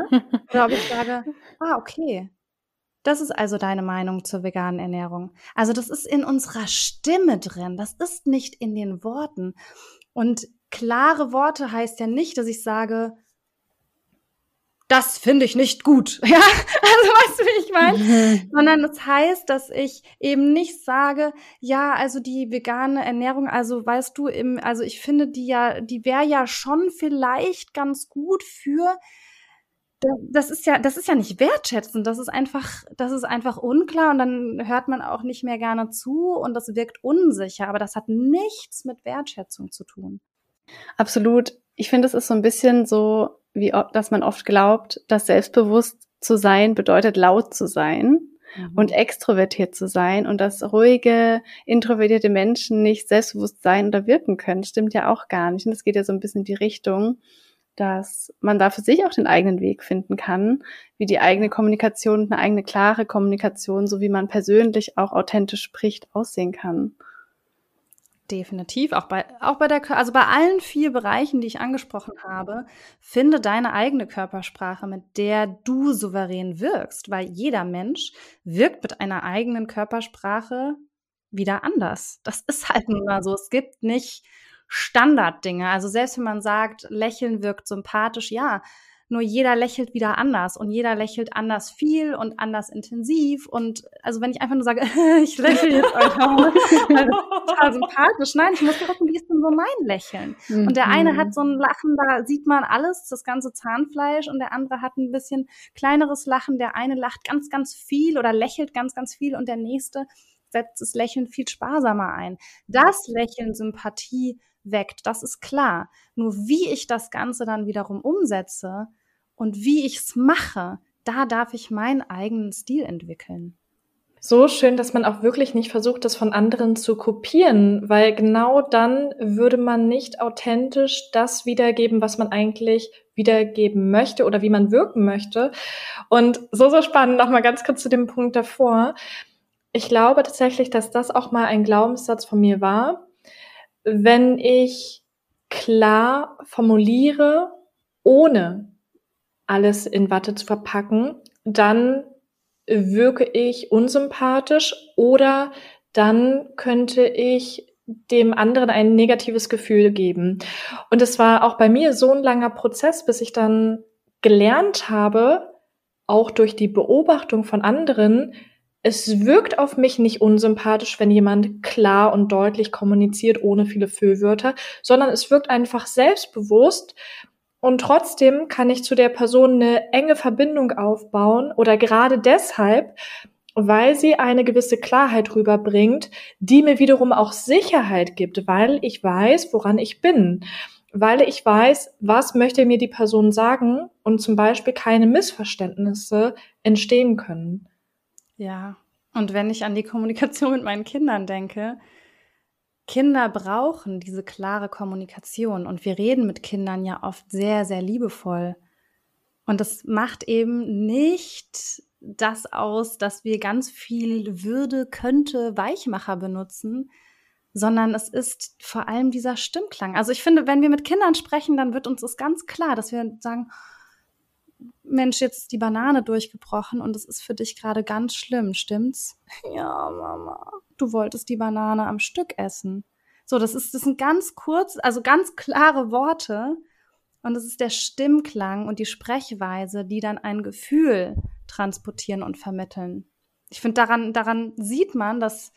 Oder ob ich sage, ah, okay, das ist also deine Meinung zur veganen Ernährung. Also das ist in unserer Stimme drin. Das ist nicht in den Worten. Und klare Worte heißt ja nicht, dass ich sage, das finde ich nicht gut. Ja, also weißt du, wie ich meine? Mhm. Sondern es das heißt, dass ich eben nicht sage, ja, also die vegane Ernährung, also weißt du, im, also ich finde die ja, die wäre ja schon vielleicht ganz gut für das ist ja, das ist ja nicht wertschätzend. Das ist einfach, das ist einfach unklar und dann hört man auch nicht mehr gerne zu und das wirkt unsicher. Aber das hat nichts mit Wertschätzung zu tun. Absolut. Ich finde, es ist so ein bisschen so, wie, dass man oft glaubt, dass selbstbewusst zu sein bedeutet laut zu sein mhm. und extrovertiert zu sein und dass ruhige, introvertierte Menschen nicht selbstbewusst sein oder wirken können. Stimmt ja auch gar nicht. Und das geht ja so ein bisschen in die Richtung dass man da für sich auch den eigenen Weg finden kann, wie die eigene Kommunikation, eine eigene klare Kommunikation, so wie man persönlich auch authentisch spricht, aussehen kann. Definitiv, auch bei, auch bei der, also bei allen vier Bereichen, die ich angesprochen habe, finde deine eigene Körpersprache, mit der du souverän wirkst, weil jeder Mensch wirkt mit einer eigenen Körpersprache wieder anders. Das ist halt nun mal so. Es gibt nicht Standarddinge. Also selbst wenn man sagt, Lächeln wirkt sympathisch, ja, nur jeder lächelt wieder anders und jeder lächelt anders viel und anders intensiv. Und also wenn ich einfach nur sage, ich lächle jetzt einfach, total sympathisch. Nein, ich muss gucken, wie ist denn so mein Lächeln? Mhm. Und der eine hat so ein Lachen, da sieht man alles, das ganze Zahnfleisch, und der andere hat ein bisschen kleineres Lachen. Der eine lacht ganz, ganz viel oder lächelt ganz, ganz viel und der nächste setzt das Lächeln viel sparsamer ein. Das Lächeln Sympathie weckt. Das ist klar. Nur wie ich das Ganze dann wiederum umsetze und wie ich es mache, da darf ich meinen eigenen Stil entwickeln. So schön, dass man auch wirklich nicht versucht, das von anderen zu kopieren, weil genau dann würde man nicht authentisch das wiedergeben, was man eigentlich wiedergeben möchte oder wie man wirken möchte. Und so, so spannend, nochmal ganz kurz zu dem Punkt davor. Ich glaube tatsächlich, dass das auch mal ein Glaubenssatz von mir war, wenn ich klar formuliere, ohne alles in Watte zu verpacken, dann wirke ich unsympathisch oder dann könnte ich dem anderen ein negatives Gefühl geben. Und es war auch bei mir so ein langer Prozess, bis ich dann gelernt habe, auch durch die Beobachtung von anderen, es wirkt auf mich nicht unsympathisch, wenn jemand klar und deutlich kommuniziert, ohne viele Füllwörter, sondern es wirkt einfach selbstbewusst und trotzdem kann ich zu der Person eine enge Verbindung aufbauen oder gerade deshalb, weil sie eine gewisse Klarheit rüberbringt, die mir wiederum auch Sicherheit gibt, weil ich weiß, woran ich bin weil ich weiß, was möchte mir die Person sagen und zum Beispiel keine Missverständnisse entstehen können. Ja, und wenn ich an die Kommunikation mit meinen Kindern denke, Kinder brauchen diese klare Kommunikation und wir reden mit Kindern ja oft sehr, sehr liebevoll. Und das macht eben nicht das aus, dass wir ganz viel Würde, könnte, Weichmacher benutzen, sondern es ist vor allem dieser Stimmklang. Also ich finde, wenn wir mit Kindern sprechen, dann wird uns das ganz klar, dass wir sagen, Mensch, jetzt ist die Banane durchgebrochen und es ist für dich gerade ganz schlimm, stimmt's? Ja, Mama, du wolltest die Banane am Stück essen. So, das ist, das sind ganz kurz, also ganz klare Worte. Und es ist der Stimmklang und die Sprechweise, die dann ein Gefühl transportieren und vermitteln. Ich finde, daran, daran sieht man, dass,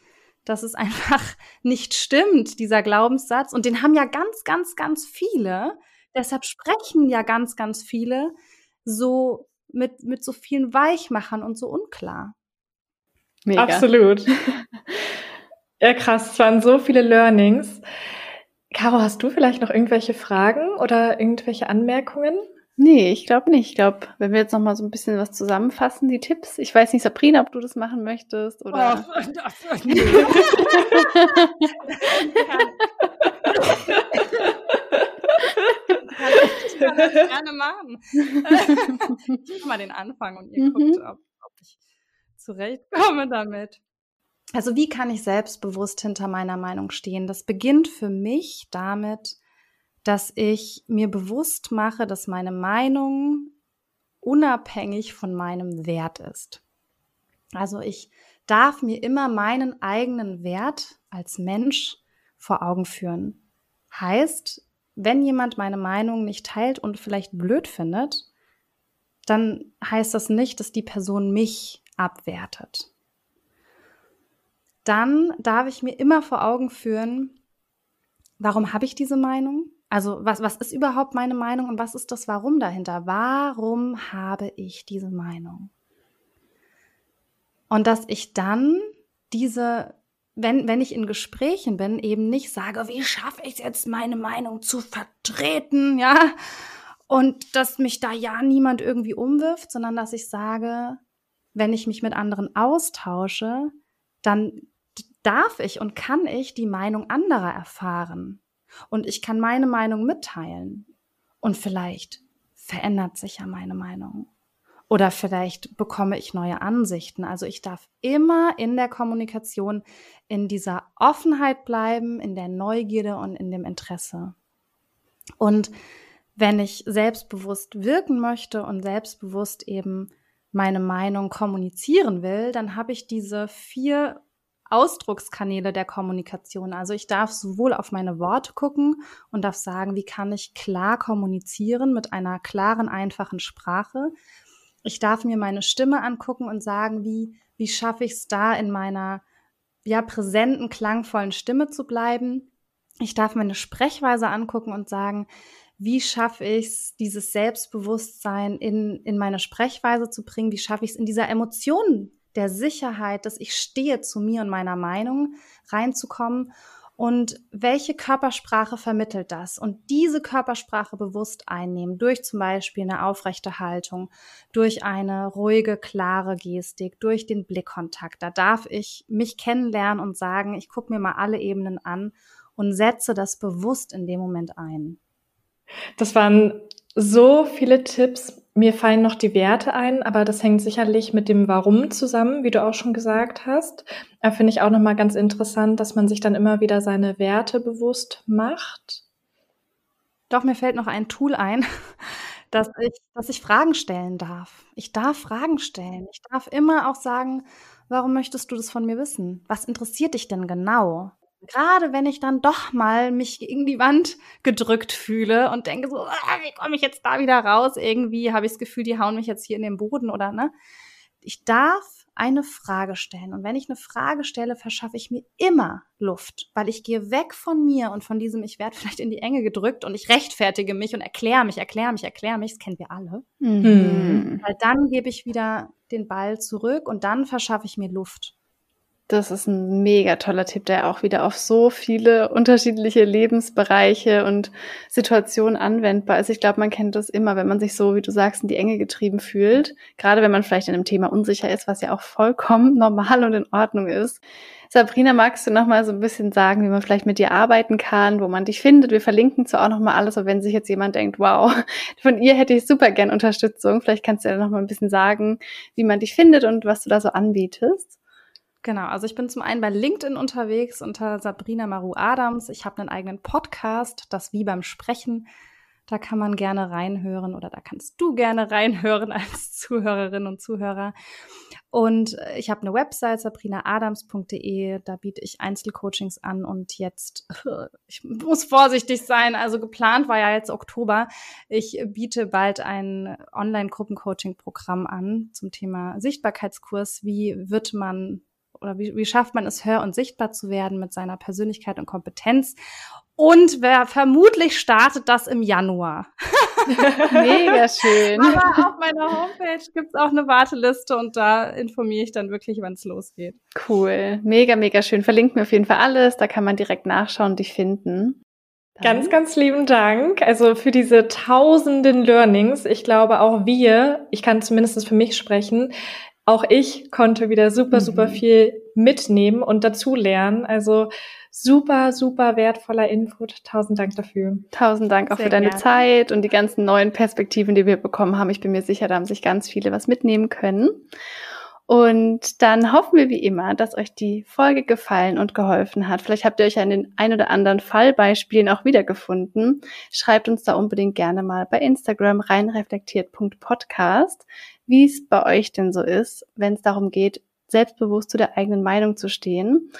dass es einfach nicht stimmt, dieser Glaubenssatz. Und den haben ja ganz, ganz, ganz viele. Deshalb sprechen ja ganz, ganz viele so mit, mit so vielen Weichmachern und so unklar. Mega. Absolut. Ja, krass. Es waren so viele Learnings. Caro, hast du vielleicht noch irgendwelche Fragen oder irgendwelche Anmerkungen? Nee, ich glaube nicht. Ich glaube, wenn wir jetzt noch mal so ein bisschen was zusammenfassen, die Tipps. Ich weiß nicht, Sabrina, ob du das machen möchtest oder. Oh, das, nee. Ich kann das gerne machen. ich mache mal den Anfang und ihr mhm. guckt, ob, ob ich zurechtkomme damit. Also wie kann ich selbstbewusst hinter meiner Meinung stehen? Das beginnt für mich damit, dass ich mir bewusst mache, dass meine Meinung unabhängig von meinem Wert ist. Also ich darf mir immer meinen eigenen Wert als Mensch vor Augen führen. Heißt, wenn jemand meine Meinung nicht teilt und vielleicht blöd findet, dann heißt das nicht, dass die Person mich abwertet. Dann darf ich mir immer vor Augen führen, warum habe ich diese Meinung? Also was, was ist überhaupt meine Meinung und was ist das Warum dahinter? Warum habe ich diese Meinung? Und dass ich dann diese, wenn, wenn ich in Gesprächen bin, eben nicht sage, wie schaffe ich es jetzt, meine Meinung zu vertreten, ja? Und dass mich da ja niemand irgendwie umwirft, sondern dass ich sage, wenn ich mich mit anderen austausche, dann darf ich und kann ich die Meinung anderer erfahren. Und ich kann meine Meinung mitteilen. Und vielleicht verändert sich ja meine Meinung. Oder vielleicht bekomme ich neue Ansichten. Also ich darf immer in der Kommunikation in dieser Offenheit bleiben, in der Neugierde und in dem Interesse. Und wenn ich selbstbewusst wirken möchte und selbstbewusst eben meine Meinung kommunizieren will, dann habe ich diese vier Ausdruckskanäle der Kommunikation. Also ich darf sowohl auf meine Worte gucken und darf sagen, wie kann ich klar kommunizieren mit einer klaren, einfachen Sprache. Ich darf mir meine Stimme angucken und sagen, wie, wie schaffe ich es da in meiner ja, präsenten, klangvollen Stimme zu bleiben. Ich darf meine Sprechweise angucken und sagen, wie schaffe ich es, dieses Selbstbewusstsein in, in meine Sprechweise zu bringen? Wie schaffe ich es, in dieser Emotion der Sicherheit, dass ich stehe zu mir und meiner Meinung reinzukommen und welche Körpersprache vermittelt das? Und diese Körpersprache bewusst einnehmen, durch zum Beispiel eine aufrechte Haltung, durch eine ruhige, klare Gestik, durch den Blickkontakt. Da darf ich mich kennenlernen und sagen, ich gucke mir mal alle Ebenen an und setze das bewusst in dem Moment ein. Das waren so viele Tipps. Mir fallen noch die Werte ein, aber das hängt sicherlich mit dem Warum zusammen, wie du auch schon gesagt hast. Da finde ich auch nochmal ganz interessant, dass man sich dann immer wieder seine Werte bewusst macht. Doch, mir fällt noch ein Tool ein, dass ich, dass ich Fragen stellen darf. Ich darf Fragen stellen. Ich darf immer auch sagen, warum möchtest du das von mir wissen? Was interessiert dich denn genau? Gerade wenn ich dann doch mal mich gegen die Wand gedrückt fühle und denke so, ah, wie komme ich jetzt da wieder raus? Irgendwie habe ich das Gefühl, die hauen mich jetzt hier in den Boden oder ne? Ich darf eine Frage stellen. Und wenn ich eine Frage stelle, verschaffe ich mir immer Luft, weil ich gehe weg von mir und von diesem, ich werde vielleicht in die Enge gedrückt und ich rechtfertige mich und erkläre mich, erkläre mich, erkläre mich, das kennen wir alle. Mhm. Weil dann gebe ich wieder den Ball zurück und dann verschaffe ich mir Luft. Das ist ein mega toller Tipp, der auch wieder auf so viele unterschiedliche Lebensbereiche und Situationen anwendbar ist. Ich glaube, man kennt das immer, wenn man sich so, wie du sagst, in die Enge getrieben fühlt. Gerade wenn man vielleicht in einem Thema unsicher ist, was ja auch vollkommen normal und in Ordnung ist. Sabrina, magst du noch mal so ein bisschen sagen, wie man vielleicht mit dir arbeiten kann, wo man dich findet? Wir verlinken zwar auch noch mal alles, aber wenn sich jetzt jemand denkt, wow, von ihr hätte ich super gern Unterstützung, vielleicht kannst du ja noch mal ein bisschen sagen, wie man dich findet und was du da so anbietest. Genau, also ich bin zum einen bei LinkedIn unterwegs unter Sabrina Maru Adams. Ich habe einen eigenen Podcast, das Wie beim Sprechen. Da kann man gerne reinhören oder da kannst du gerne reinhören als Zuhörerin und Zuhörer. Und äh, ich habe eine Website, sabrinaadams.de, da biete ich Einzelcoachings an und jetzt, ich muss vorsichtig sein, also geplant war ja jetzt Oktober. Ich biete bald ein Online-Gruppencoaching-Programm an zum Thema Sichtbarkeitskurs. Wie wird man oder wie, wie schafft man es, hör- und sichtbar zu werden mit seiner Persönlichkeit und Kompetenz? Und wer vermutlich startet das im Januar. Mega schön. Aber auf meiner Homepage gibt's auch eine Warteliste und da informiere ich dann wirklich, wann es losgeht. Cool. Mega, mega schön. Verlinkt mir auf jeden Fall alles. Da kann man direkt nachschauen und dich finden. Ganz, ganz lieben Dank. Also für diese tausenden Learnings. Ich glaube auch wir, ich kann zumindest für mich sprechen, auch ich konnte wieder super, mhm. super viel mitnehmen und dazulernen. Also super, super wertvoller Input. Tausend Dank dafür. Tausend Dank auch Sehr für deine gerne. Zeit und die ganzen neuen Perspektiven, die wir bekommen haben. Ich bin mir sicher, da haben sich ganz viele was mitnehmen können. Und dann hoffen wir wie immer, dass euch die Folge gefallen und geholfen hat. Vielleicht habt ihr euch an den ein oder anderen Fallbeispielen auch wiedergefunden. Schreibt uns da unbedingt gerne mal bei Instagram reinreflektiert.podcast wie es bei euch denn so ist, wenn es darum geht, selbstbewusst zu der eigenen Meinung zu stehen.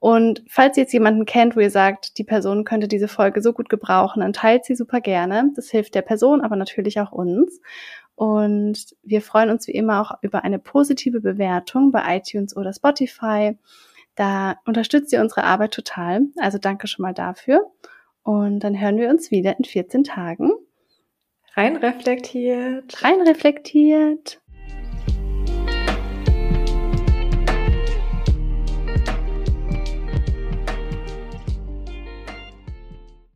Und falls ihr jetzt jemanden kennt, wo ihr sagt, die Person könnte diese Folge so gut gebrauchen, dann teilt sie super gerne. Das hilft der Person, aber natürlich auch uns. Und wir freuen uns wie immer auch über eine positive Bewertung bei iTunes oder Spotify. Da unterstützt ihr unsere Arbeit total. Also danke schon mal dafür. Und dann hören wir uns wieder in 14 Tagen. Rein reflektiert. Rein reflektiert.